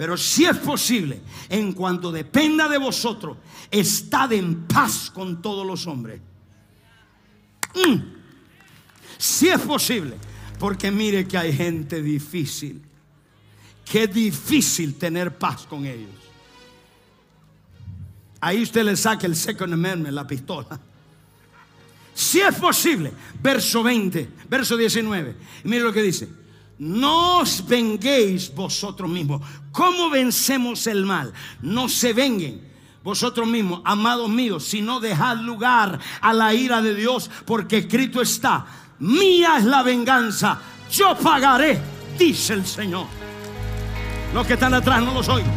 Pero si es posible, en cuanto dependa de vosotros, estad en paz con todos los hombres. Mm. Si es posible, porque mire que hay gente difícil. Qué difícil tener paz con ellos. Ahí usted le saca el Second Amendment, la pistola. Si es posible, verso 20, verso 19. mire lo que dice. No os venguéis vosotros mismos. ¿Cómo vencemos el mal? No se venguen vosotros mismos, amados míos, sino dejad lugar a la ira de Dios, porque escrito está, mía es la venganza, yo pagaré, dice el Señor. Los que están atrás no los oigo.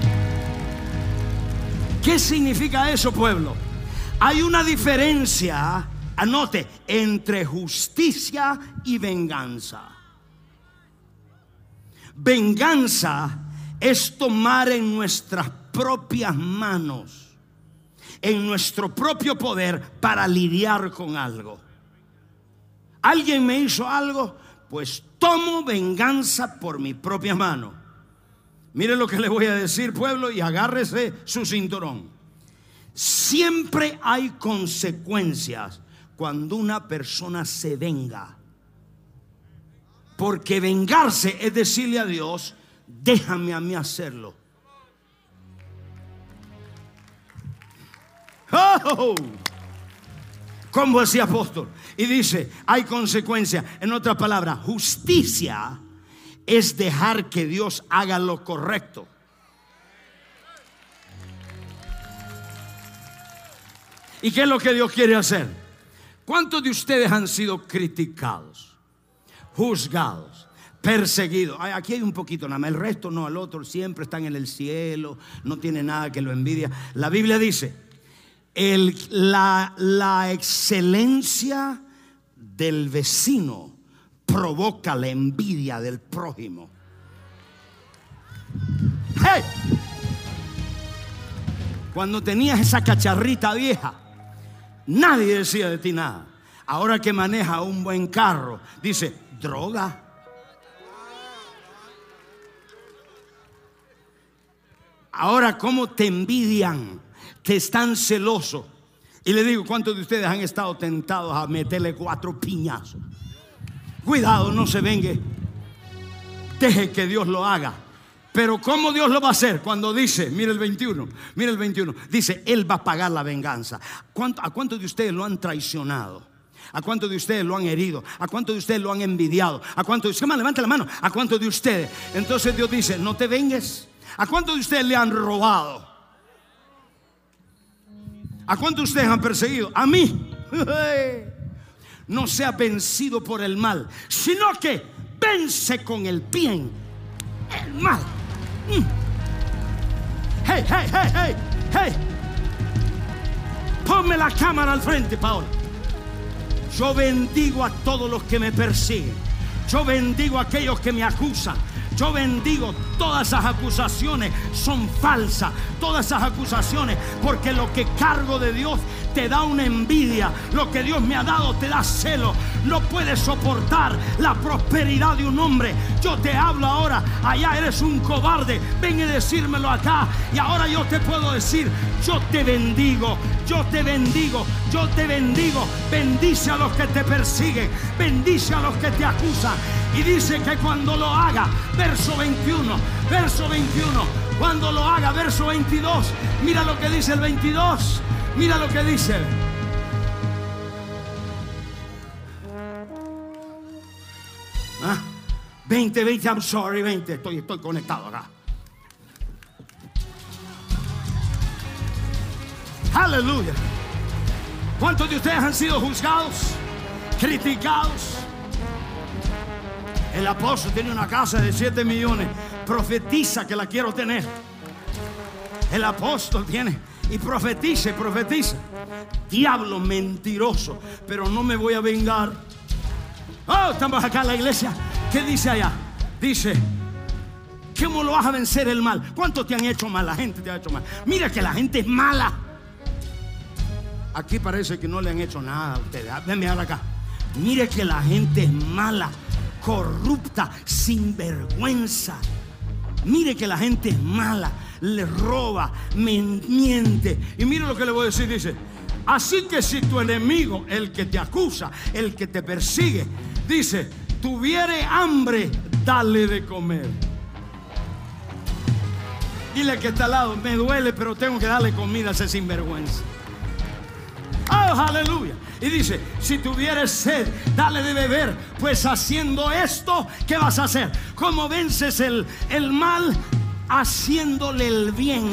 ¿Qué significa eso, pueblo? Hay una diferencia, anote, entre justicia y venganza. Venganza es tomar en nuestras propias manos, en nuestro propio poder para lidiar con algo. ¿Alguien me hizo algo? Pues tomo venganza por mi propia mano. Mire lo que le voy a decir, pueblo, y agárrese su cinturón. Siempre hay consecuencias cuando una persona se venga. Porque vengarse es decirle a Dios, déjame a mí hacerlo. Oh, como decía apóstol. Y dice, hay consecuencias. En otra palabra, justicia es dejar que Dios haga lo correcto. ¿Y qué es lo que Dios quiere hacer? ¿Cuántos de ustedes han sido criticados, juzgados, perseguidos? Aquí hay un poquito nada más, el resto no, el otro siempre están en el cielo, no tiene nada que lo envidia. La Biblia dice, la, la excelencia del vecino provoca la envidia del prójimo. ¡Hey! Cuando tenías esa cacharrita vieja, nadie decía de ti nada. Ahora que maneja un buen carro, dice, droga. Ahora, ¿cómo te envidian? Te están celosos. Y le digo, ¿cuántos de ustedes han estado tentados a meterle cuatro piñazos? Cuidado, no se vengue. Deje que Dios lo haga. Pero ¿cómo Dios lo va a hacer? Cuando dice, mire el 21, mire el 21, dice, Él va a pagar la venganza. ¿A cuántos de ustedes lo han traicionado? ¿A cuántos de ustedes lo han herido? ¿A cuántos de ustedes lo han envidiado? ¿A cuántos de ustedes? Levante la mano. ¿A cuántos de ustedes? Entonces Dios dice, no te vengues. ¿A cuántos de ustedes le han robado? ¿A cuántos de ustedes han perseguido? A mí. *laughs* no sea vencido por el mal, sino que vence con el bien el mal. Mm. Hey, hey, hey, hey, hey. Ponme la cámara al frente, Paola. Yo bendigo a todos los que me persiguen. Yo bendigo a aquellos que me acusan. Yo bendigo todas esas acusaciones son falsas. Todas esas acusaciones. Porque lo que cargo de Dios te da una envidia. Lo que Dios me ha dado te da celo. No puedes soportar la prosperidad de un hombre. Yo te hablo ahora. Allá eres un cobarde. Ven y decírmelo acá. Y ahora yo te puedo decir, yo te bendigo. Yo te bendigo. Yo te bendigo. Bendice a los que te persiguen. Bendice a los que te acusan. Y dice que cuando lo haga, verso 21, verso 21, cuando lo haga, verso 22, mira lo que dice el 22. Mira lo que dice. ¿Ah? 20, 20, I'm sorry, 20. Estoy, estoy conectado acá. Aleluya. ¿Cuántos de ustedes han sido juzgados, criticados? El apóstol tiene una casa de 7 millones. Profetiza que la quiero tener. El apóstol tiene y profetiza y profetiza. Diablo mentiroso, pero no me voy a vengar. Oh, estamos acá en la iglesia. ¿Qué dice allá? Dice, ¿cómo lo vas a vencer el mal? ¿Cuántos te han hecho mal? La gente te ha hecho mal. Mira que la gente es mala. Aquí parece que no le han hecho nada a ustedes. Venme ahora acá. Mire que la gente es mala, corrupta, sin vergüenza. Mire que la gente es mala, le roba, me miente. Y mire lo que le voy a decir, dice. Así que si tu enemigo, el que te acusa, el que te persigue, dice, tuviere hambre, dale de comer. Dile que está al lado, me duele, pero tengo que darle comida a ese sinvergüenza. Oh, aleluya. Y dice, si tuvieres sed, dale de beber, pues haciendo esto, ¿qué vas a hacer? ¿Cómo vences el, el mal? Haciéndole el bien.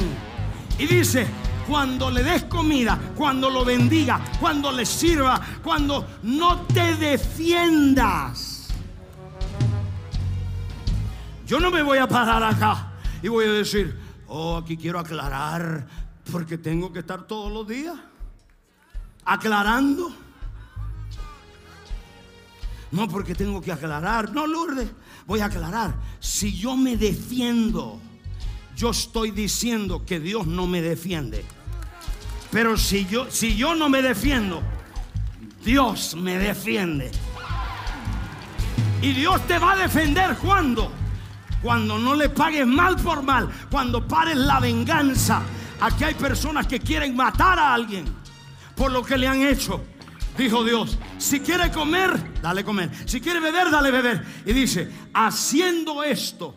Y dice, cuando le des comida, cuando lo bendiga, cuando le sirva, cuando no te defiendas. Yo no me voy a parar acá y voy a decir, oh, aquí quiero aclarar, porque tengo que estar todos los días aclarando. No porque tengo que aclarar. No, Lourdes, voy a aclarar. Si yo me defiendo, yo estoy diciendo que Dios no me defiende. Pero si yo, si yo no me defiendo, Dios me defiende. Y Dios te va a defender cuando. Cuando no le pagues mal por mal. Cuando pares la venganza. Aquí hay personas que quieren matar a alguien por lo que le han hecho. Dijo Dios, si quiere comer, dale comer. Si quiere beber, dale beber. Y dice, haciendo esto,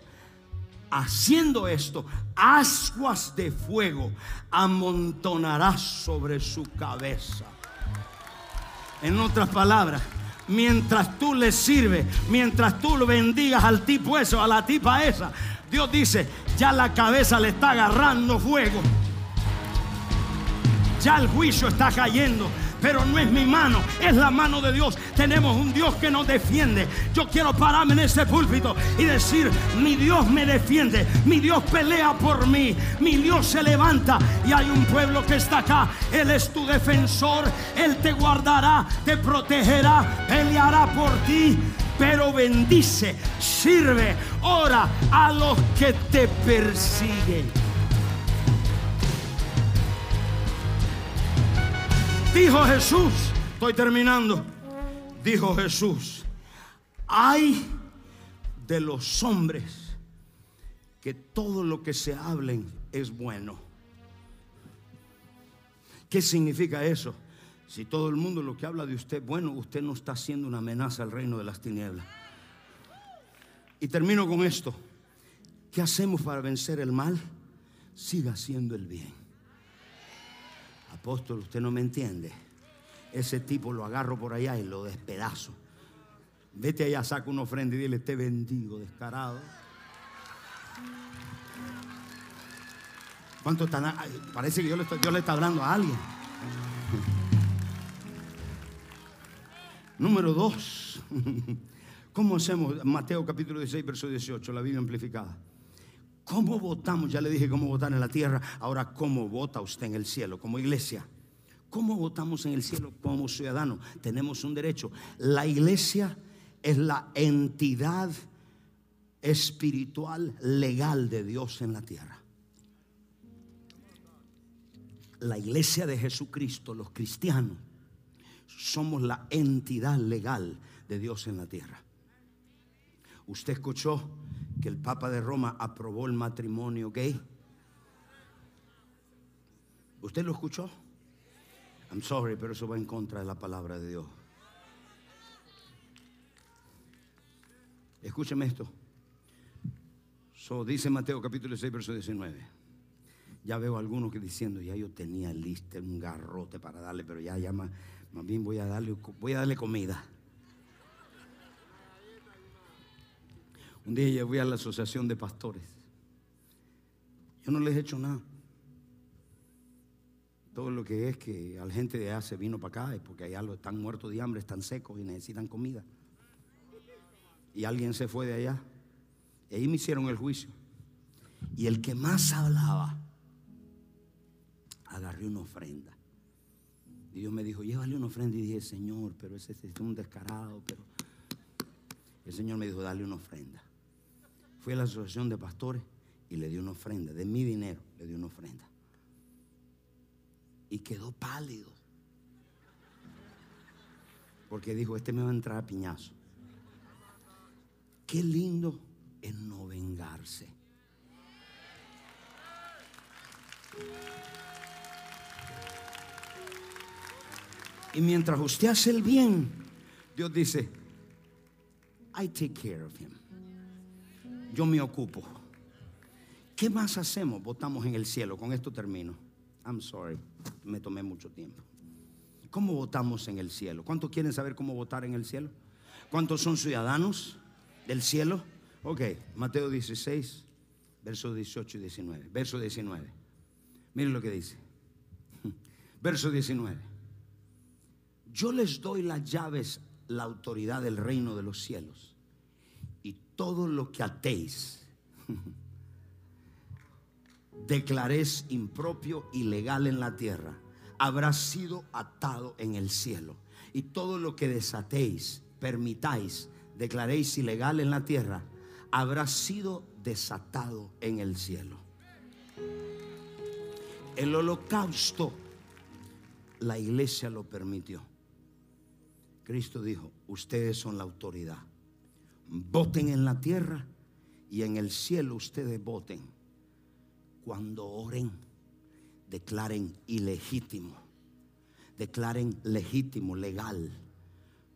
haciendo esto, ascuas de fuego amontonarás sobre su cabeza. En otras palabras, mientras tú le sirves, mientras tú lo bendigas al tipo eso, a la tipa esa, Dios dice, ya la cabeza le está agarrando fuego. Ya el juicio está cayendo. Pero no es mi mano, es la mano de Dios. Tenemos un Dios que nos defiende. Yo quiero pararme en ese púlpito y decir, mi Dios me defiende, mi Dios pelea por mí, mi Dios se levanta y hay un pueblo que está acá. Él es tu defensor, Él te guardará, te protegerá, peleará por ti. Pero bendice, sirve, ora a los que te persiguen. Dijo Jesús, estoy terminando. Dijo Jesús, hay de los hombres que todo lo que se hablen es bueno. ¿Qué significa eso? Si todo el mundo lo que habla de usted, bueno, usted no está haciendo una amenaza al reino de las tinieblas. Y termino con esto. ¿Qué hacemos para vencer el mal? Siga haciendo el bien. Apóstol, usted no me entiende. Ese tipo lo agarro por allá y lo despedazo. Vete allá, saca una ofrenda y dile, te bendigo, descarado. ¿Cuánto están? Parece que Dios le, está, le está hablando a alguien. *laughs* Número dos. *laughs* ¿Cómo hacemos? Mateo capítulo 16, verso 18, la Biblia amplificada. ¿Cómo votamos? Ya le dije cómo votar en la tierra. Ahora, ¿cómo vota usted en el cielo como iglesia? ¿Cómo votamos en el cielo como ciudadanos? Tenemos un derecho. La iglesia es la entidad espiritual legal de Dios en la tierra. La iglesia de Jesucristo, los cristianos, somos la entidad legal de Dios en la tierra. Usted escuchó que el Papa de Roma aprobó el matrimonio gay. ¿Usted lo escuchó? I'm sorry, pero eso va en contra de la palabra de Dios. Escúcheme esto. So, dice Mateo capítulo 6, verso 19. Ya veo algunos que diciendo, ya yo tenía listo un garrote para darle, pero ya, ya más, más bien voy a darle, voy a darle comida. Un día yo fui a la asociación de pastores. Yo no les he hecho nada. Todo lo que es que la gente de allá se vino para acá es porque allá lo están muertos de hambre, están secos y necesitan comida. Y alguien se fue de allá. Y ahí me hicieron el juicio. Y el que más hablaba, agarré una ofrenda. Y Dios me dijo, llévale una ofrenda. Y dije, Señor, pero ese es un descarado. Pero el Señor me dijo, dale una ofrenda. Fui a la asociación de pastores y le di una ofrenda. De mi dinero le di una ofrenda. Y quedó pálido. Porque dijo, este me va a entrar a piñazo. Qué lindo es no vengarse. Y mientras usted hace el bien, Dios dice, I take care of him. Yo me ocupo. ¿Qué más hacemos? Votamos en el cielo. Con esto termino. I'm sorry, me tomé mucho tiempo. ¿Cómo votamos en el cielo? ¿Cuántos quieren saber cómo votar en el cielo? ¿Cuántos son ciudadanos del cielo? Ok, Mateo 16, versos 18 y 19. Verso 19. Miren lo que dice. *laughs* Verso 19 yo les doy las llaves, la autoridad del reino de los cielos. Y todo lo que atéis, *laughs* declaréis impropio y legal en la tierra, habrá sido atado en el cielo. Y todo lo que desatéis, permitáis, declaréis ilegal en la tierra, habrá sido desatado en el cielo. El holocausto, la iglesia lo permitió. Cristo dijo, ustedes son la autoridad. Voten en la tierra y en el cielo ustedes voten. Cuando oren, declaren ilegítimo, declaren legítimo, legal.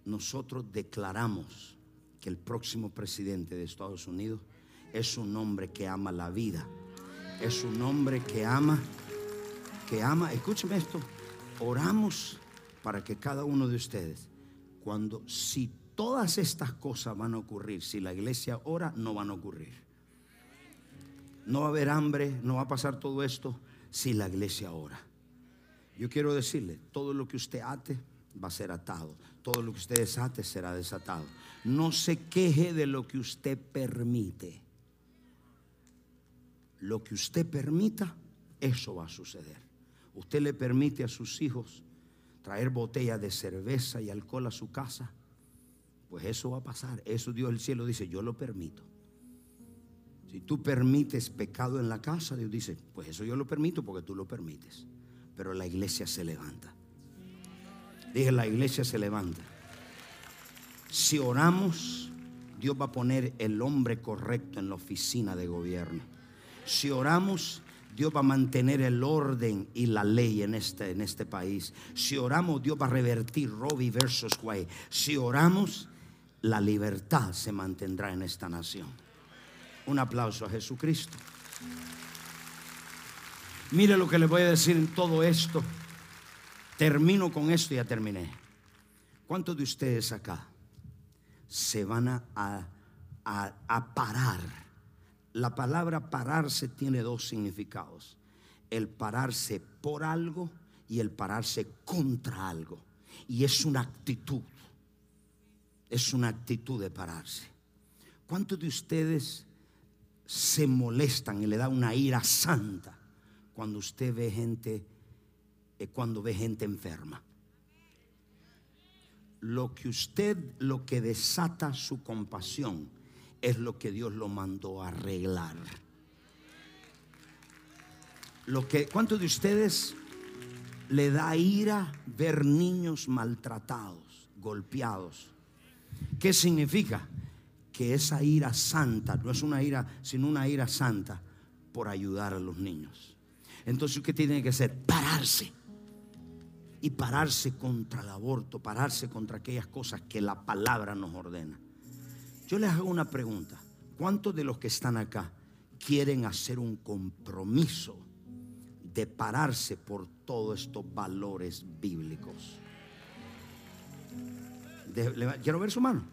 Nosotros declaramos que el próximo presidente de Estados Unidos es un hombre que ama la vida. Es un hombre que ama, que ama, escúcheme esto, oramos para que cada uno de ustedes cuando si todas estas cosas van a ocurrir, si la iglesia ora, no van a ocurrir. No va a haber hambre, no va a pasar todo esto si la iglesia ora. Yo quiero decirle, todo lo que usted ate va a ser atado. Todo lo que usted desate será desatado. No se queje de lo que usted permite. Lo que usted permita, eso va a suceder. Usted le permite a sus hijos traer botellas de cerveza y alcohol a su casa, pues eso va a pasar. Eso Dios del cielo dice, yo lo permito. Si tú permites pecado en la casa, Dios dice, pues eso yo lo permito porque tú lo permites. Pero la iglesia se levanta. Dije, la iglesia se levanta. Si oramos, Dios va a poner el hombre correcto en la oficina de gobierno. Si oramos, Dios va a mantener el orden y la ley en este, en este país. Si oramos, Dios va a revertir Robbie versus Wade. Si oramos, la libertad se mantendrá en esta nación. Un aplauso a Jesucristo. Mire lo que le voy a decir en todo esto. Termino con esto y ya terminé. ¿Cuántos de ustedes acá se van a, a, a parar? La palabra pararse tiene dos significados. El pararse por algo y el pararse contra algo. Y es una actitud. Es una actitud de pararse. ¿Cuántos de ustedes se molestan y le da una ira santa cuando usted ve gente, eh, cuando ve gente enferma? Lo que usted, lo que desata su compasión es lo que Dios lo mandó a arreglar. Lo que, ¿Cuántos de ustedes le da ira ver niños maltratados, golpeados? ¿Qué significa? Que esa ira santa, no es una ira, sino una ira santa por ayudar a los niños. Entonces, ¿qué tiene que hacer? Pararse. Y pararse contra el aborto, pararse contra aquellas cosas que la palabra nos ordena. Yo les hago una pregunta. ¿Cuántos de los que están acá quieren hacer un compromiso de pararse por todos estos valores bíblicos? Quiero ver su mano.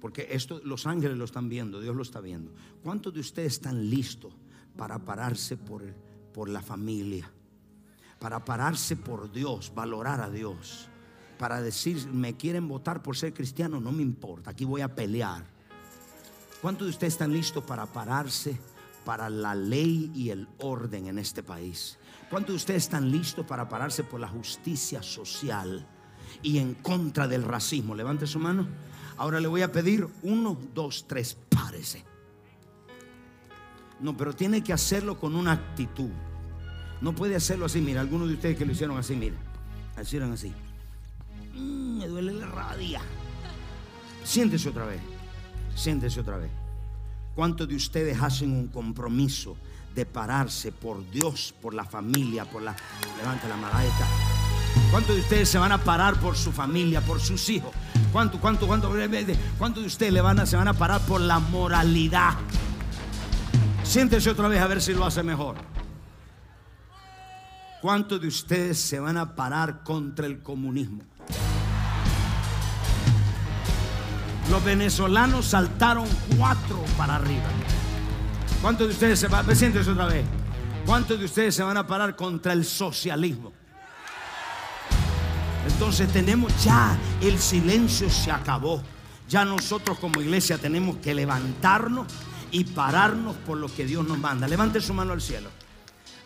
Porque esto los ángeles lo están viendo, Dios lo está viendo. ¿Cuántos de ustedes están listos para pararse por, por la familia? Para pararse por Dios, valorar a Dios. Para decir, me quieren votar por ser cristiano, no me importa, aquí voy a pelear ¿Cuántos de ustedes están listos para pararse para la ley y el orden en este país? ¿Cuántos de ustedes están listos para pararse por la justicia social y en contra del racismo? Levante su mano. Ahora le voy a pedir uno, dos, tres, párese. No, pero tiene que hacerlo con una actitud. No puede hacerlo así. Mira, algunos de ustedes que lo hicieron así, mira. Hicieron así. Mm, me duele la radia. Siéntese otra vez. Siéntese otra vez. ¿Cuántos de ustedes hacen un compromiso de pararse por Dios, por la familia, por la... Levanta la mano, ¿Cuántos de ustedes se van a parar por su familia, por sus hijos? ¿Cuánto, cuánto, cuánto, cuántos de ustedes le van a, se van a parar por la moralidad? Siéntese otra vez a ver si lo hace mejor. ¿Cuántos de ustedes se van a parar contra el comunismo? Los venezolanos saltaron cuatro para arriba. ¿Cuántos de ustedes se van? Otra vez. ¿Cuántos de ustedes se van a parar contra el socialismo? Entonces tenemos ya, el silencio se acabó. Ya nosotros como iglesia tenemos que levantarnos y pararnos por lo que Dios nos manda. Levante su mano al cielo.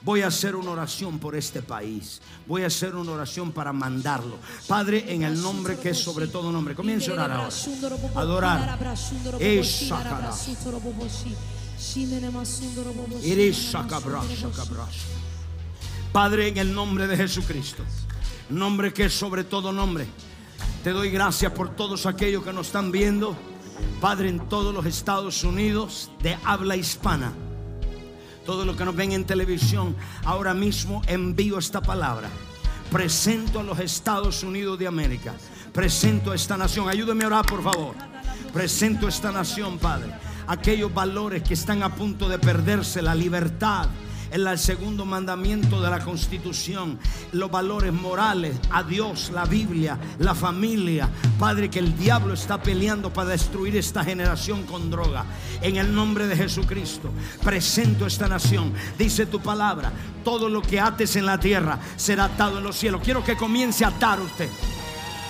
Voy a hacer una oración por este país. Voy a hacer una oración para mandarlo. Padre, en el nombre que es sobre todo nombre. Comience a orar ahora. Adorar. Padre, en el nombre de Jesucristo. Nombre que es sobre todo nombre. Te doy gracias por todos aquellos que nos están viendo. Padre, en todos los Estados Unidos de habla hispana todos los que nos ven en televisión, ahora mismo envío esta palabra. Presento a los Estados Unidos de América. Presento a esta nación. Ayúdeme a orar, por favor. Presento a esta nación, Padre. Aquellos valores que están a punto de perderse, la libertad, el segundo mandamiento de la constitución, los valores morales, a Dios, la Biblia, la familia. Padre, que el diablo está peleando para destruir esta generación con droga. En el nombre de Jesucristo, presento esta nación. Dice tu palabra, todo lo que ates en la tierra será atado en los cielos. Quiero que comience a atar usted.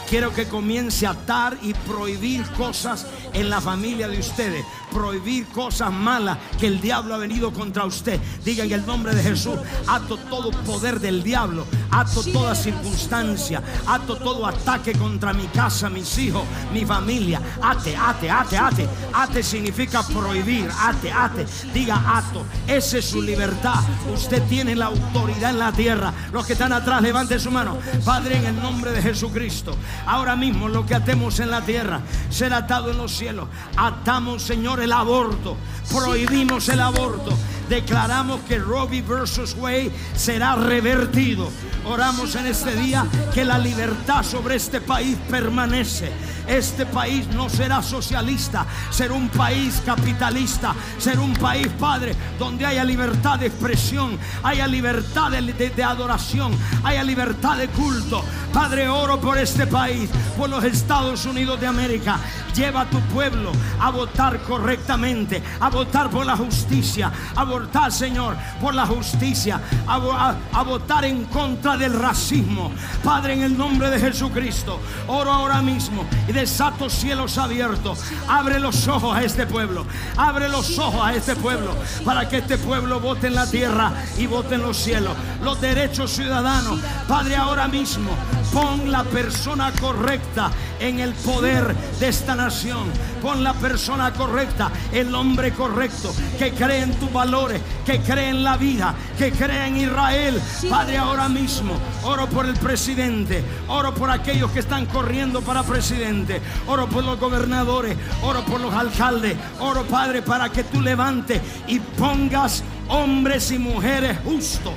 Quiero que comience a atar y prohibir cosas en la familia de ustedes. Prohibir cosas malas que el diablo ha venido contra usted. Diga en el nombre de Jesús, ato todo poder del diablo, ato toda circunstancia, ato todo ataque contra mi casa, mis hijos, mi familia. Ate, ate, ate, ate. Ate significa prohibir, ate, ate. Diga ato. Esa es su libertad. Usted tiene la autoridad en la tierra. Los que están atrás, levanten su mano. Padre, en el nombre de Jesucristo. Ahora mismo lo que atemos en la tierra será atado en los cielos. Atamos, Señor, el aborto. Prohibimos el aborto. Declaramos que Robbie versus Way será revertido. Oramos en este día que la libertad sobre este país permanece. Este país no será socialista, será un país capitalista, será un país, Padre, donde haya libertad de expresión, haya libertad de, adoración, haya libertad de culto. Padre, oro por este país, por los Estados Unidos de América. Lleva a tu pueblo a votar correctamente, a votar por la justicia, a votar, Señor, por la justicia, a votar en contra del racismo. Padre, en el nombre de Jesucristo, oro ahora mismo desato cielos abiertos. Abre los ojos a este pueblo. Abre los ojos a este pueblo. Para que este pueblo vote en la tierra y vote en los cielos. Los derechos ciudadanos. Padre, ahora mismo pon la persona correcta en el poder de esta nación. Pon la persona correcta, el hombre correcto, que cree en tus valores, que cree en la vida, que cree en Israel. Padre, ahora mismo oro por el presidente, oro por aquellos que están corriendo para presidente, oro por los gobernadores, oro por los alcaldes, oro Padre para que tú levantes y pongas hombres y mujeres justos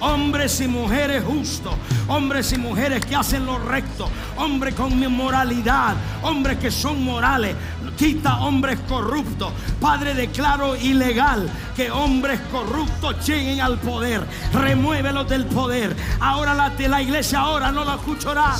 hombres y mujeres justos, hombres y mujeres que hacen lo recto, hombres con moralidad, hombres que son morales. Quita hombres corruptos. Padre, declaro ilegal que hombres corruptos lleguen al poder. Remuévelos del poder. Ahora la, la iglesia ahora no la escuchará.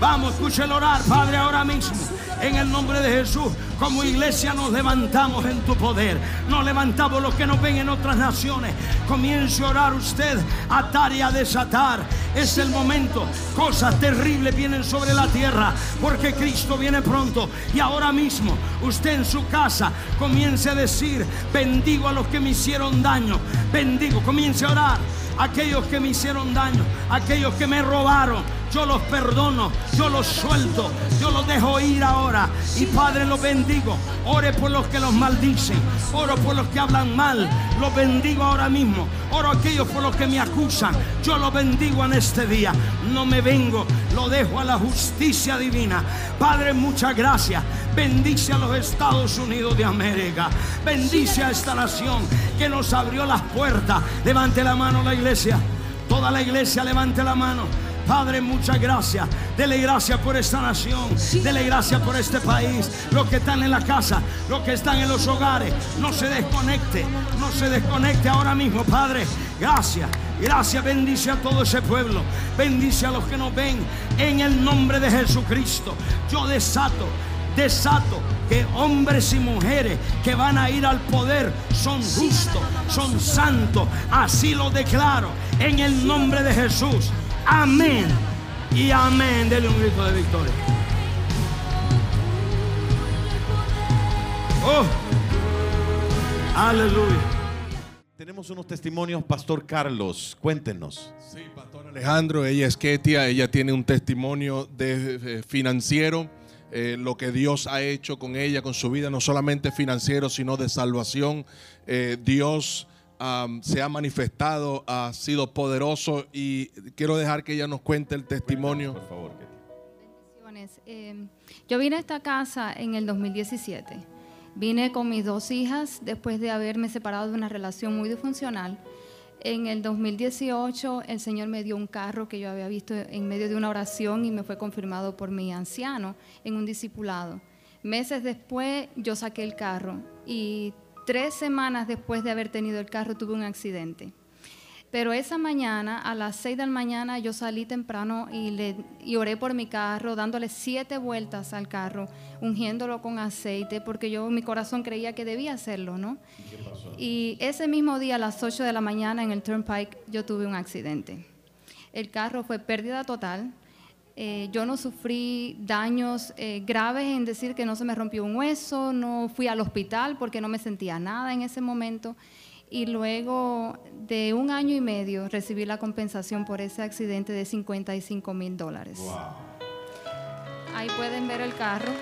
Vamos, escúchelo orar, Padre, ahora mismo En el nombre de Jesús, como iglesia nos levantamos en tu poder. Nos levantamos los que nos ven en otras naciones. Comience a orar usted, atar y a desatar. Es el momento. Cosas terribles vienen sobre la tierra porque Cristo viene pronto. Y ahora mismo, usted en su casa comience a decir, bendigo a los que me hicieron daño. Bendigo, comience a orar aquellos que me hicieron daño, aquellos que me robaron, yo los perdono, yo los suelto, yo los dejo ir ahora. Y Padre, los bendigo. Ore por los que los maldicen, oro por los que hablan mal, los bendigo ahora mismo. Oro aquellos por los que me acusan, yo los bendigo en este día. No me vengo, lo dejo a la justicia divina. Padre, muchas gracias. Bendice a los Estados Unidos de América. Bendice a esta nación que nos abrió las puertas. Levante la mano la iglesia. Toda la iglesia levante la mano. Padre, muchas gracias. Dele gracias por esta nación. Dele gracias por este país. Los que están en la casa, los que están en los hogares. No se desconecte. No se desconecte ahora mismo, Padre. Gracias. Gracias, bendice a todo ese pueblo. Bendice a los que nos ven. En el nombre de Jesucristo. Yo desato, desato que hombres y mujeres que van a ir al poder son justos, son santos. Así lo declaro. En el nombre de Jesús. Amén. Y amén. Dele un grito de victoria. Oh. Aleluya. Tenemos unos testimonios, Pastor Carlos. Cuéntenos. Sí, Pastor Alejandro, ella es Ketia, ella tiene un testimonio de, eh, financiero, eh, lo que Dios ha hecho con ella, con su vida, no solamente financiero, sino de salvación. Eh, Dios se ha manifestado, ha sido poderoso y quiero dejar que ella nos cuente el testimonio. Por favor. Bendiciones. Eh, yo vine a esta casa en el 2017. Vine con mis dos hijas después de haberme separado de una relación muy disfuncional. En el 2018 el Señor me dio un carro que yo había visto en medio de una oración y me fue confirmado por mi anciano en un discipulado. Meses después yo saqué el carro y tres semanas después de haber tenido el carro tuve un accidente. Pero esa mañana, a las 6 de la mañana, yo salí temprano y, le, y oré por mi carro, dándole siete vueltas al carro, ungiéndolo con aceite, porque yo mi corazón creía que debía hacerlo, ¿no? Y ese mismo día, a las 8 de la mañana, en el Turnpike, yo tuve un accidente. El carro fue pérdida total. Eh, yo no sufrí daños eh, graves en decir que no se me rompió un hueso, no fui al hospital porque no me sentía nada en ese momento. Y luego de un año y medio recibí la compensación por ese accidente de 55 mil dólares. Ahí pueden ver el carro.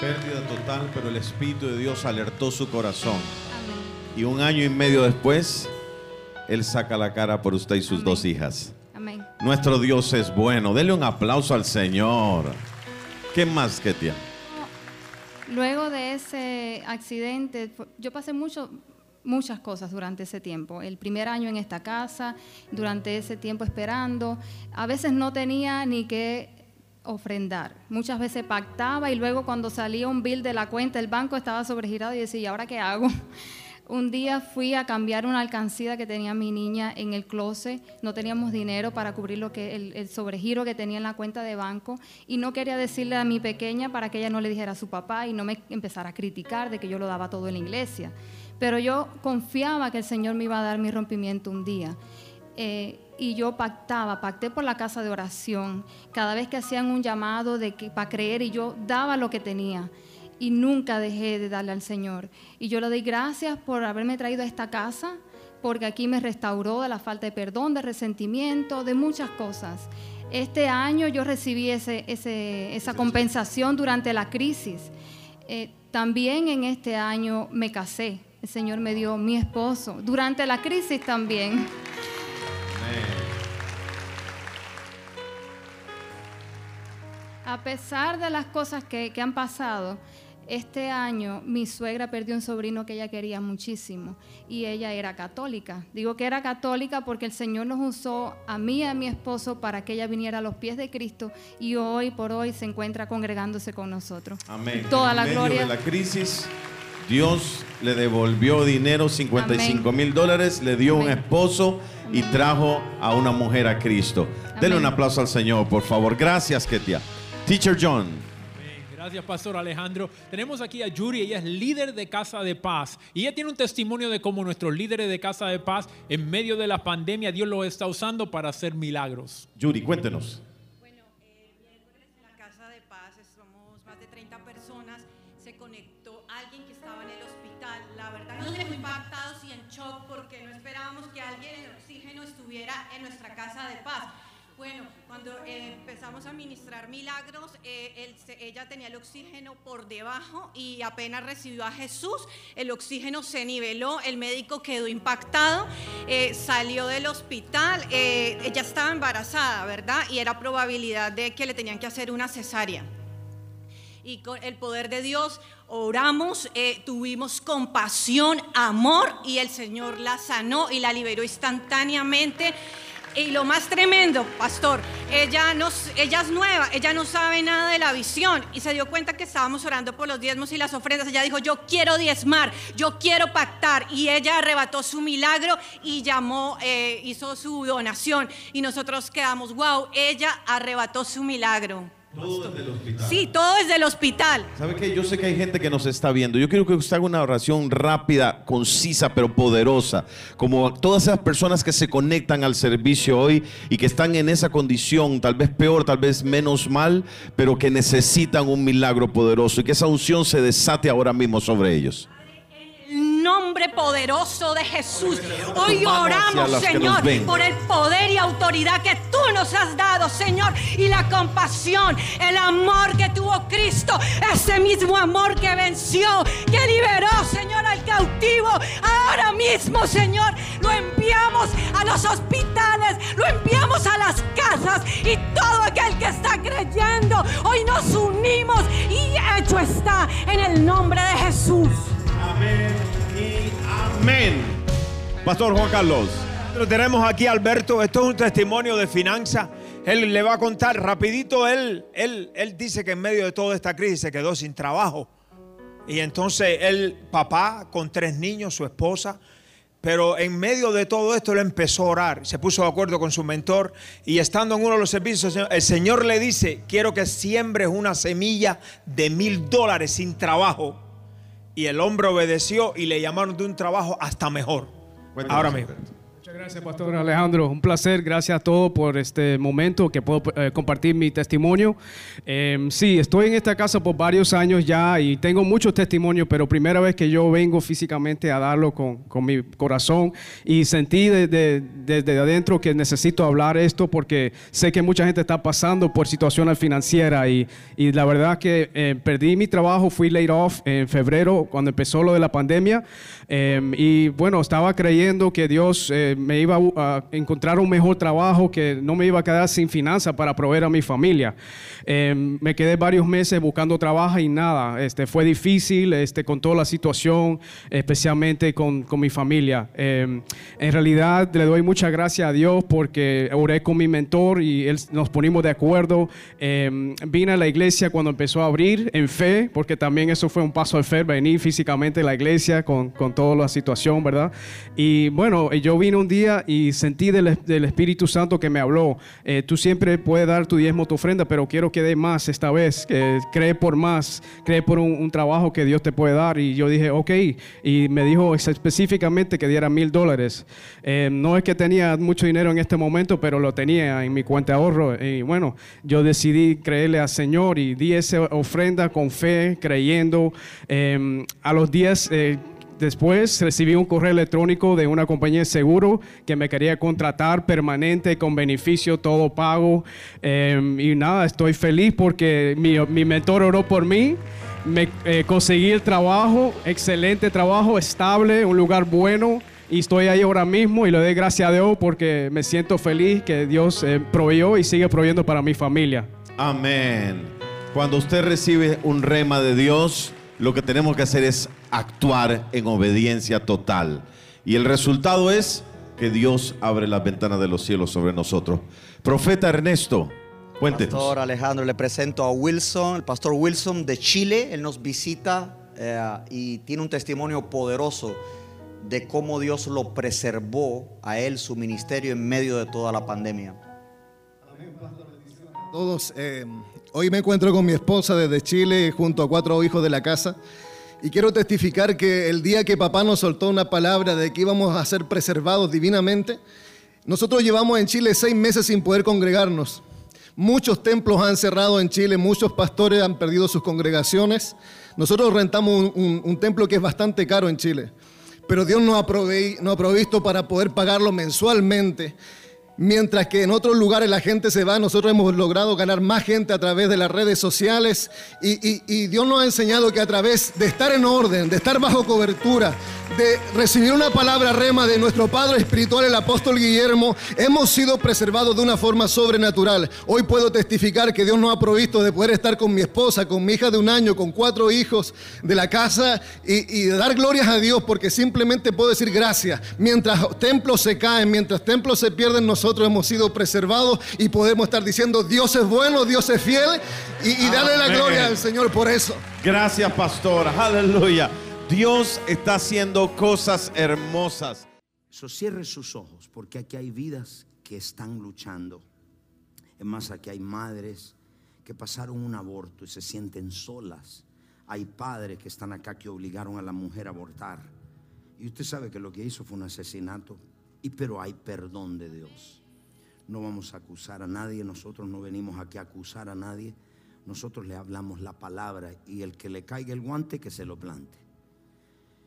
Pérdida total, pero el Espíritu de Dios alertó su corazón. Amén. Y un año y medio después, Él saca la cara por usted y sus Amén. dos hijas. Nuestro Dios es bueno. Dele un aplauso al Señor. ¿Qué más, Ketia? Luego de ese accidente, yo pasé mucho, muchas cosas durante ese tiempo. El primer año en esta casa, durante ese tiempo esperando. A veces no tenía ni que ofrendar. Muchas veces pactaba y luego cuando salía un bill de la cuenta, el banco estaba sobregirado y decía, ¿y ahora qué hago? Un día fui a cambiar una alcancía que tenía mi niña en el closet. No teníamos dinero para cubrir lo que el, sobregiro que tenía en la cuenta de banco y no quería decirle a mi pequeña para que ella no le dijera a su papá y no me empezara a criticar de que yo lo daba todo en la iglesia. Pero yo confiaba que el Señor me iba a dar mi rompimiento un día. Eh, y yo pactaba, pacté por la casa de oración. Cada vez que hacían un llamado de que para creer y yo daba lo que tenía y nunca dejé de darle al Señor. Y yo le doy gracias por haberme traído a esta casa, porque aquí me restauró de la falta de perdón, de resentimiento, de muchas cosas. Este año yo recibí ese, ese- esa compensación durante la crisis. Eh, también en este año me casé. El Señor me dio mi esposo. Durante la crisis también. A pesar de las cosas que, que han pasado, este año mi suegra perdió un sobrino que ella quería muchísimo y ella era católica. Digo que era católica porque el Señor nos usó a mí y a mi esposo para que ella viniera a los pies de Cristo y hoy por hoy se encuentra congregándose con nosotros. Amén. Toda en la medio gloria. de la crisis, Dios le devolvió dinero, 55 mil dólares, le dio un esposo y trajo a una mujer a Cristo. Dele un aplauso al Señor, por favor. Gracias, Ketia. Teacher John. Gracias, Pastor Alejandro. Tenemos aquí a Yuri, ella es líder de Casa de Paz. Y ella tiene un testimonio de cómo nuestros líderes de Casa de Paz, en medio de la pandemia, Dios los está usando para hacer milagros. Yuri, cuéntenos. Bueno, en la Casa de Paz, somos más de 30 personas, se conectó alguien que estaba en el hospital. La verdad nos dejó impactados y en shock porque no esperábamos que alguien en oxígeno estuviera en nuestra Casa de Paz. Bueno, cuando eh, empezamos a ministrar milagros, eh, ella tenía el oxígeno por debajo y apenas recibió a Jesús, el oxígeno se niveló, el médico quedó impactado, eh, salió del hospital, ella estaba embarazada, ¿verdad? Y era probabilidad de que le tenían que hacer una cesárea y con el poder de Dios oramos, tuvimos compasión, amor y el Señor la sanó y la liberó instantáneamente. Y lo más tremendo, pastor, ella, ella es nueva, ella no sabe nada de la visión y se dio cuenta que estábamos orando por los diezmos y las ofrendas. Ella dijo, yo quiero diezmar, yo quiero pactar. Y ella arrebató su milagro y llamó, eh, hizo su donación. Y nosotros quedamos, wow, ella arrebató su milagro. Todo desde el hospital. Sí, todo desde el hospital. ¿Sabe qué? Yo sé que hay gente que nos está viendo. Yo quiero que usted haga una oración rápida, concisa, pero poderosa. Como todas esas personas que se conectan al servicio hoy y que están en esa condición, tal vez peor, tal vez menos mal, pero que necesitan un milagro poderoso y que esa unción se desate ahora mismo sobre ellos. Nombre poderoso de Jesús. Hoy oramos, Señor, por el poder y autoridad que tú nos has dado, Señor, y la compasión, el amor que tuvo Cristo, ese mismo amor que venció, que liberó, Señor, al cautivo. Ahora mismo, Señor, lo enviamos a los hospitales, lo enviamos a las casas y todo aquel que está creyendo, hoy nos unimos y hecho está en el nombre de Jesús. Amén amén. Pastor Juan Carlos. Lo tenemos aquí, Alberto. Esto es un testimonio de finanzas. Él le va a contar rapidito. Él, él, él dice que en medio de toda esta crisis se quedó sin trabajo. Y entonces él, papá, con tres niños, su esposa. Pero en medio de todo esto él empezó a orar. Se puso de acuerdo con su mentor. Y estando en uno de los servicios, el Señor le dice, quiero que siembres una semilla de mil dólares sin trabajo. Y el hombre obedeció y le llamaron de un trabajo hasta mejor. Cuéntanos, Ahora mismo. Alberto. Muchas gracias, Pastor Alejandro. Un placer. Gracias a todos por este momento que puedo eh, compartir mi testimonio. Eh, sí, estoy en esta casa por varios años ya y tengo muchos testimonios, pero primera vez que yo vengo físicamente a darlo con, con mi corazón y sentí desde, desde adentro que necesito hablar esto porque sé que mucha gente está pasando por situaciones financieras y, y la verdad que eh, perdí mi trabajo, fui laid off en febrero cuando empezó lo de la pandemia eh, y bueno, estaba creyendo que Dios eh, me iba a, encontrar un mejor trabajo, que no me iba a quedar sin finanzas para proveer a mi familia. Eh, me quedé varios meses buscando trabajo y nada, este, fue difícil este, con toda la situación, especialmente con, con mi familia. Eh, en realidad le doy muchas gracias a Dios porque oré con mi mentor y él, nos ponimos de acuerdo. Vine a la iglesia cuando empezó a abrir en fe, porque también eso fue un paso de fe, venir físicamente a la iglesia con, con toda la situación, ¿verdad? Y bueno, yo vine un día y sentí del, del Espíritu Santo que me habló. Eh, tú siempre puedes dar tu diezmo, tu ofrenda, pero quiero que dé más esta vez. Que cree por más, cree por un, un trabajo que Dios te puede dar. Y yo dije, ok. Y me dijo específicamente que diera mil dólares. Eh, no es que tenía mucho dinero en este momento, pero lo tenía en mi cuenta de ahorro. Y bueno, yo decidí creerle al Señor y di esa ofrenda con fe, creyendo. Eh, a los días... eh, Después recibí un correo electrónico de una compañía de seguro que me quería contratar permanente con beneficio todo pago. Eh, y nada, estoy feliz porque mi, mi mentor oró por mí. Me eh, conseguí el trabajo, excelente trabajo, estable, un lugar bueno. Y estoy ahí ahora mismo y le doy gracias a Dios porque me siento feliz que Dios eh, proveyó y sigue proveyendo para mi familia. Amén. Cuando usted recibe un rema de Dios, lo que tenemos que hacer es actuar en obediencia total. Y el resultado es que Dios abre las ventanas de los cielos sobre nosotros. Profeta Ernesto, cuéntenos. Pastor Alejandro, le presento a Wilson, el pastor Wilson de Chile. Él nos visita eh, y tiene un testimonio poderoso de cómo Dios lo preservó a él, su ministerio, en medio de toda la pandemia. todos. eh, Hoy me encuentro con mi esposa desde Chile junto a cuatro hijos de la casa y quiero testificar que el día que papá nos soltó una palabra de que íbamos a ser preservados divinamente, nosotros llevamos en Chile seis meses sin poder congregarnos. Muchos templos han cerrado en Chile, muchos pastores han perdido sus congregaciones. Nosotros rentamos un, templo que es bastante caro en Chile, pero Dios nos ha provisto para poder pagarlo mensualmente. Mientras que en otros lugares la gente se va, nosotros hemos logrado ganar más gente a través de las redes sociales y, y- y Dios nos ha enseñado que a través de estar en orden, de estar bajo cobertura, de recibir una palabra rema de nuestro Padre Espiritual, el apóstol Guillermo, hemos sido preservados de una forma sobrenatural. Hoy puedo testificar que Dios nos ha provisto de poder estar con mi esposa, con mi hija de un año, con cuatro hijos de la casa y, y dar glorias a Dios porque simplemente puedo decir gracias. Mientras templos se caen, mientras templos se pierden, nosotros hemos sido preservados y podemos estar diciendo Dios es bueno, Dios es fiel y, y darle la gloria al Señor por eso. Gracias, pastora. Aleluya. Dios está haciendo cosas hermosas. So, cierre sus ojos porque aquí hay vidas que están luchando. Es más, aquí hay madres que pasaron un aborto y se sienten solas. Hay padres que están acá que obligaron a la mujer a abortar. Y usted sabe que lo que hizo fue un asesinato. Y pero hay perdón de Dios. No vamos a acusar a nadie. Nosotros no venimos aquí a acusar a nadie. Nosotros le hablamos la palabra y el que le caiga el guante que se lo plante.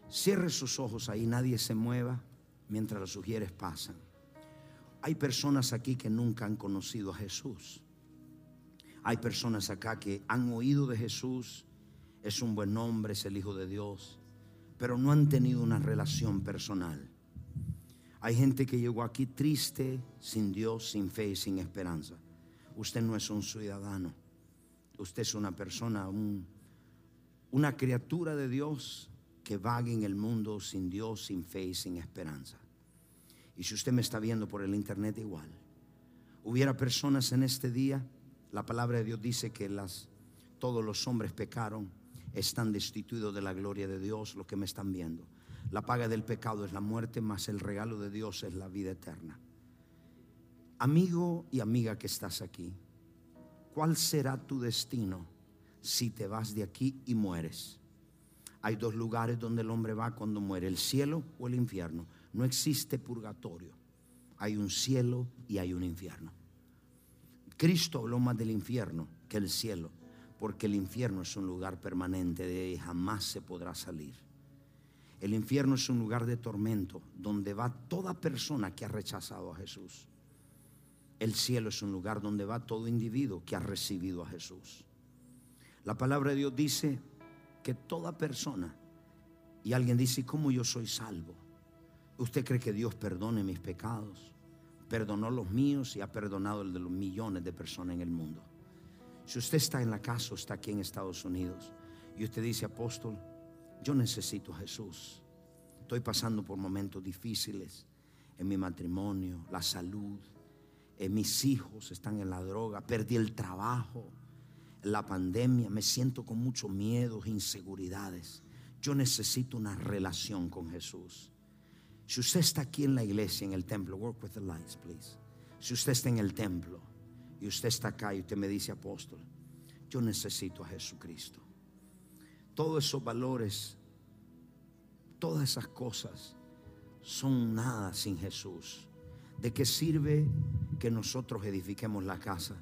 Cierre sus ojos ahí, nadie se mueva mientras los sugieres pasan. Hay personas aquí que nunca han conocido a Jesús. Hay personas acá que han oído de Jesús, es un buen hombre, es el Hijo de Dios, pero no han tenido una relación personal. Hay gente que llegó aquí triste, sin Dios, sin fe y sin esperanza. Usted no es un ciudadano, usted es una persona, un- una criatura de Dios que vague en el mundo sin Dios, sin fe y sin esperanza. Y si usted me está viendo por el internet igual, hubiera personas en este día, la palabra de Dios dice que las, todos los hombres pecaron, están destituidos de la gloria de Dios, los que me están viendo. La paga del pecado es la muerte, mas el regalo de Dios es la vida eterna. Amigo y amiga que estás aquí, ¿cuál será tu destino si te vas de aquí y mueres? Hay dos lugares donde el hombre va cuando muere, el cielo o el infierno. No existe purgatorio. Hay un cielo y hay un infierno. Cristo habló más del infierno que el cielo, porque el infierno es un lugar permanente de ahí jamás se podrá salir. El infierno es un lugar de tormento donde va toda persona que ha rechazado a Jesús. El cielo es un lugar donde va todo individuo que ha recibido a Jesús. La palabra de Dios dice que toda persona, y alguien dice, ¿y ¿cómo yo soy salvo? ¿Usted cree que Dios perdone mis pecados? Perdonó los míos y ha perdonado el de los millones de personas en el mundo. Si usted está en la casa o está aquí en Estados Unidos y usted dice, apóstol, yo necesito a Jesús. Estoy pasando por momentos difíciles en mi matrimonio, la salud, eh, mis hijos están en la droga, perdí el trabajo, la pandemia, me siento con mucho miedo, inseguridades. Yo necesito una relación con Jesús. Si usted está aquí en la iglesia, en el templo, work with the lights, please. Si usted está en el templo y usted está acá y usted me dice, apóstol, yo necesito a Jesucristo. Todos esos valores, todas esas cosas son nada sin Jesús. ¿De qué sirve que nosotros edifiquemos la casa?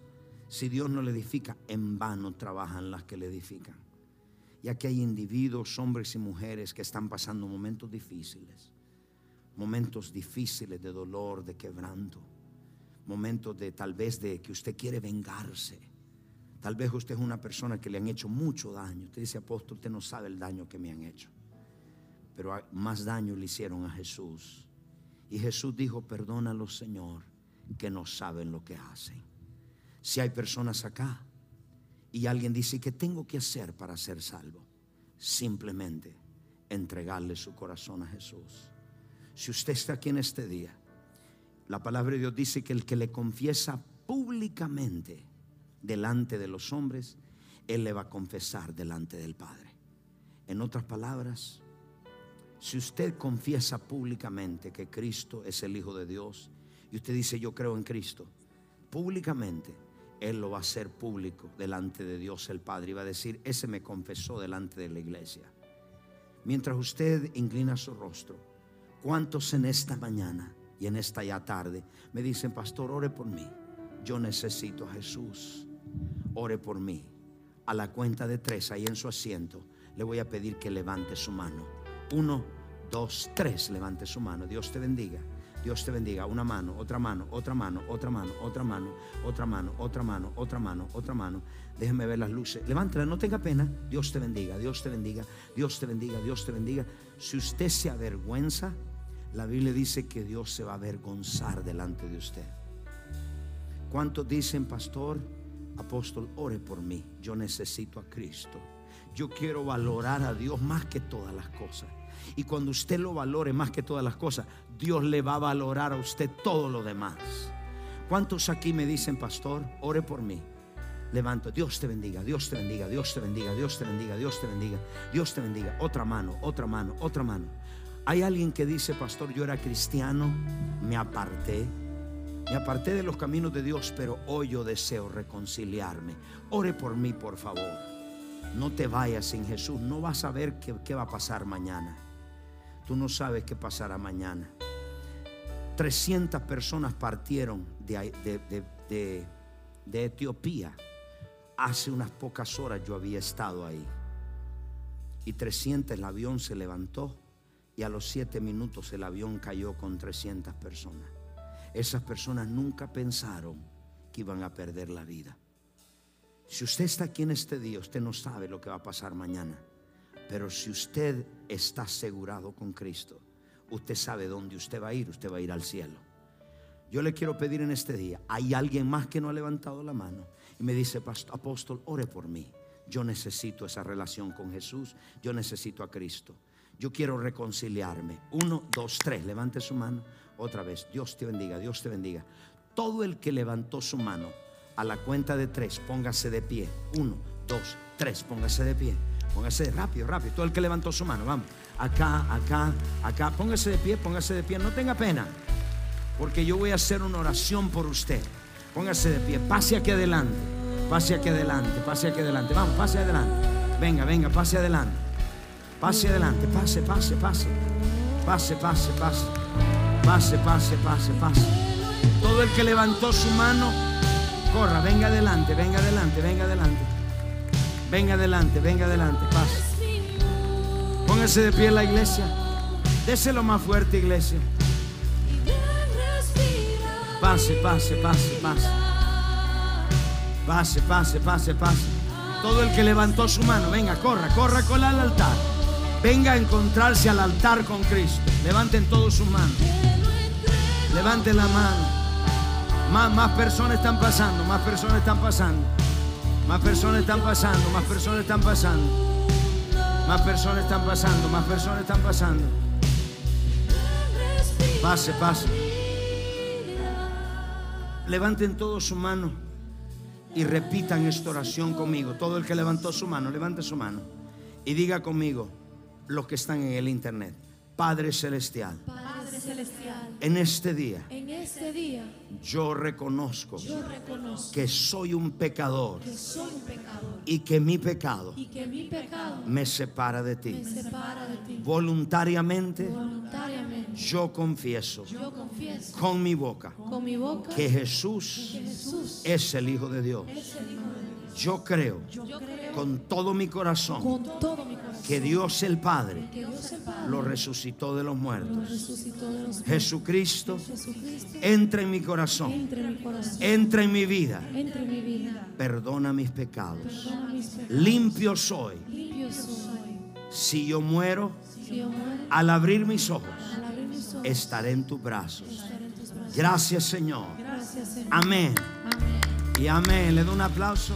Si Dios no le edifica, en vano trabajan las que le edifican. Y aquí hay individuos, hombres y mujeres que están pasando momentos difíciles. Momentos difíciles de dolor, de quebranto. Momentos de tal vez de que usted quiere vengarse. Tal vez usted es una persona que le han hecho mucho daño. Usted dice, apóstol, usted no sabe el daño que me han hecho. Pero más daño le hicieron a Jesús. Y Jesús dijo, perdónalos, Señor, que no saben lo que hacen. Si hay personas acá y alguien dice, ¿qué tengo que hacer para ser salvo? Simplemente entregarle su corazón a Jesús. Si usted está aquí en este día, la palabra de Dios dice que el que le confiesa públicamente delante de los hombres, Él le va a confesar delante del Padre. En otras palabras, si usted confiesa públicamente que Cristo es el Hijo de Dios y usted dice yo creo en Cristo, públicamente Él lo va a hacer público delante de Dios el Padre y va a decir, ese me confesó delante de la iglesia. Mientras usted inclina su rostro, ¿cuántos en esta mañana y en esta ya tarde me dicen, pastor, ore por mí? Yo necesito a Jesús. Ore por mí. A la cuenta de tres, ahí en su asiento, le voy a pedir que levante su mano. Uno, dos, tres, levante su mano. Dios te bendiga. Dios te bendiga. Una mano, otra mano, otra mano, otra mano, otra mano, otra mano, otra mano, otra mano, otra mano. Déjeme ver las luces. Levántala, no tenga pena. Dios te bendiga, Dios te bendiga, Dios te bendiga, Dios te bendiga. Si usted se avergüenza, la Biblia dice que Dios se va a avergonzar delante de usted. ¿Cuántos dicen, pastor, apóstol, ore por mí? Yo necesito a Cristo. Yo quiero valorar a Dios más que todas las cosas. Y cuando usted lo valore más que todas las cosas, Dios le va a valorar a usted todo lo demás. ¿Cuántos aquí me dicen, pastor, ore por mí? Levanto, Dios te bendiga, Dios te bendiga, Dios te bendiga, Dios te bendiga, Dios te bendiga, Dios te bendiga. Otra mano, otra mano, otra mano. Hay alguien que dice, pastor, yo era cristiano, me aparté, me aparté de los caminos de Dios, pero hoy yo deseo reconciliarme. Ore por mí, por favor. No te vayas sin Jesús, no vas a ver qué, qué va a pasar mañana. Tú no sabes qué pasará mañana. 300 personas partieron de, de- de- de- Etiopía. Hace unas pocas horas yo había estado ahí. Y 300 el avión se levantó y a los 7 minutos el avión cayó con 300 personas. Esas personas nunca pensaron que iban a perder la vida. Si usted está aquí en este día, usted no sabe lo que va a pasar mañana. Pero si usted está asegurado con Cristo, usted sabe dónde usted va a ir, usted va a ir al cielo. Yo le quiero pedir en este día, hay alguien más que no ha levantado la mano y me dice, "Pastor- apóstol, ore por mí. Yo necesito esa relación con Jesús, yo necesito a Cristo. Yo quiero reconciliarme. Uno, dos, tres, levante su mano. Otra vez, Dios te bendiga, Dios te bendiga. Todo el que levantó su mano a la cuenta de tres, póngase de pie. Uno, dos, tres, póngase de pie. Póngase rápido, rápido. Todo el que levantó su mano, vamos. Acá, acá, acá. Póngase de pie, póngase de pie. No tenga pena. Porque yo voy a hacer una oración por usted. Póngase de pie. Pase aquí adelante. Pase aquí adelante. Pase aquí adelante. Vamos, pase adelante. Venga, venga, pase adelante. Pase adelante. Pase, pase, pase. Pase, pase, pase. Pase, pase, pase, pase. Todo el que levantó su mano, corra, venga adelante, venga adelante, venga adelante. Venga adelante, venga adelante, pase. Póngase de pie en la iglesia. Déselo más fuerte, iglesia. Pase, pase, pase, pase. Pase, pase, pase, pase. Todo el que levantó su mano, venga, corra, corra con al altar. Venga a encontrarse al altar con Cristo. Levanten todos sus manos. Levanten la mano. Más, más personas están pasando, más personas están pasando. Más personas están pasando, más personas están pasando. Más personas están pasando, más personas están pasando. Pase, pase. Levanten todos su mano y repitan esta oración conmigo. Todo el que levantó su mano, levante su mano y diga conmigo los que están en el internet. Padre Celestial, Padre Celestial, en este día en este día yo reconozco yo reconozco que soy un pecador que soy un pecador y que mi pecado y que mi pecado me separa de ti. separa de ti. Voluntariamente Voluntariamente yo confieso yo confieso con mi boca con mi boca que Jesús que Jesús es el Hijo de Dios. es el Hijo de Dios. Yo creo Yo creo con todo mi corazón con todo mi corazón que Dios el Padre que Dios el Padre lo resucitó de los lo muertos. resucitó de los muertos. Jesucristo Jesucristo entra en mi corazón, entra en mi corazón, entra en mi vida, entra en mi vida, perdona mis pecados. perdona mis pecados, Limpio soy. limpio soy. Si yo muero, Si yo muero, al abrir mis ojos, al abrir mis ojos, estaré en tus brazos. estaré en tus brazos. Gracias Señor. Gracias, Señor. Amén. Amén. Y amén. Le doy un aplauso.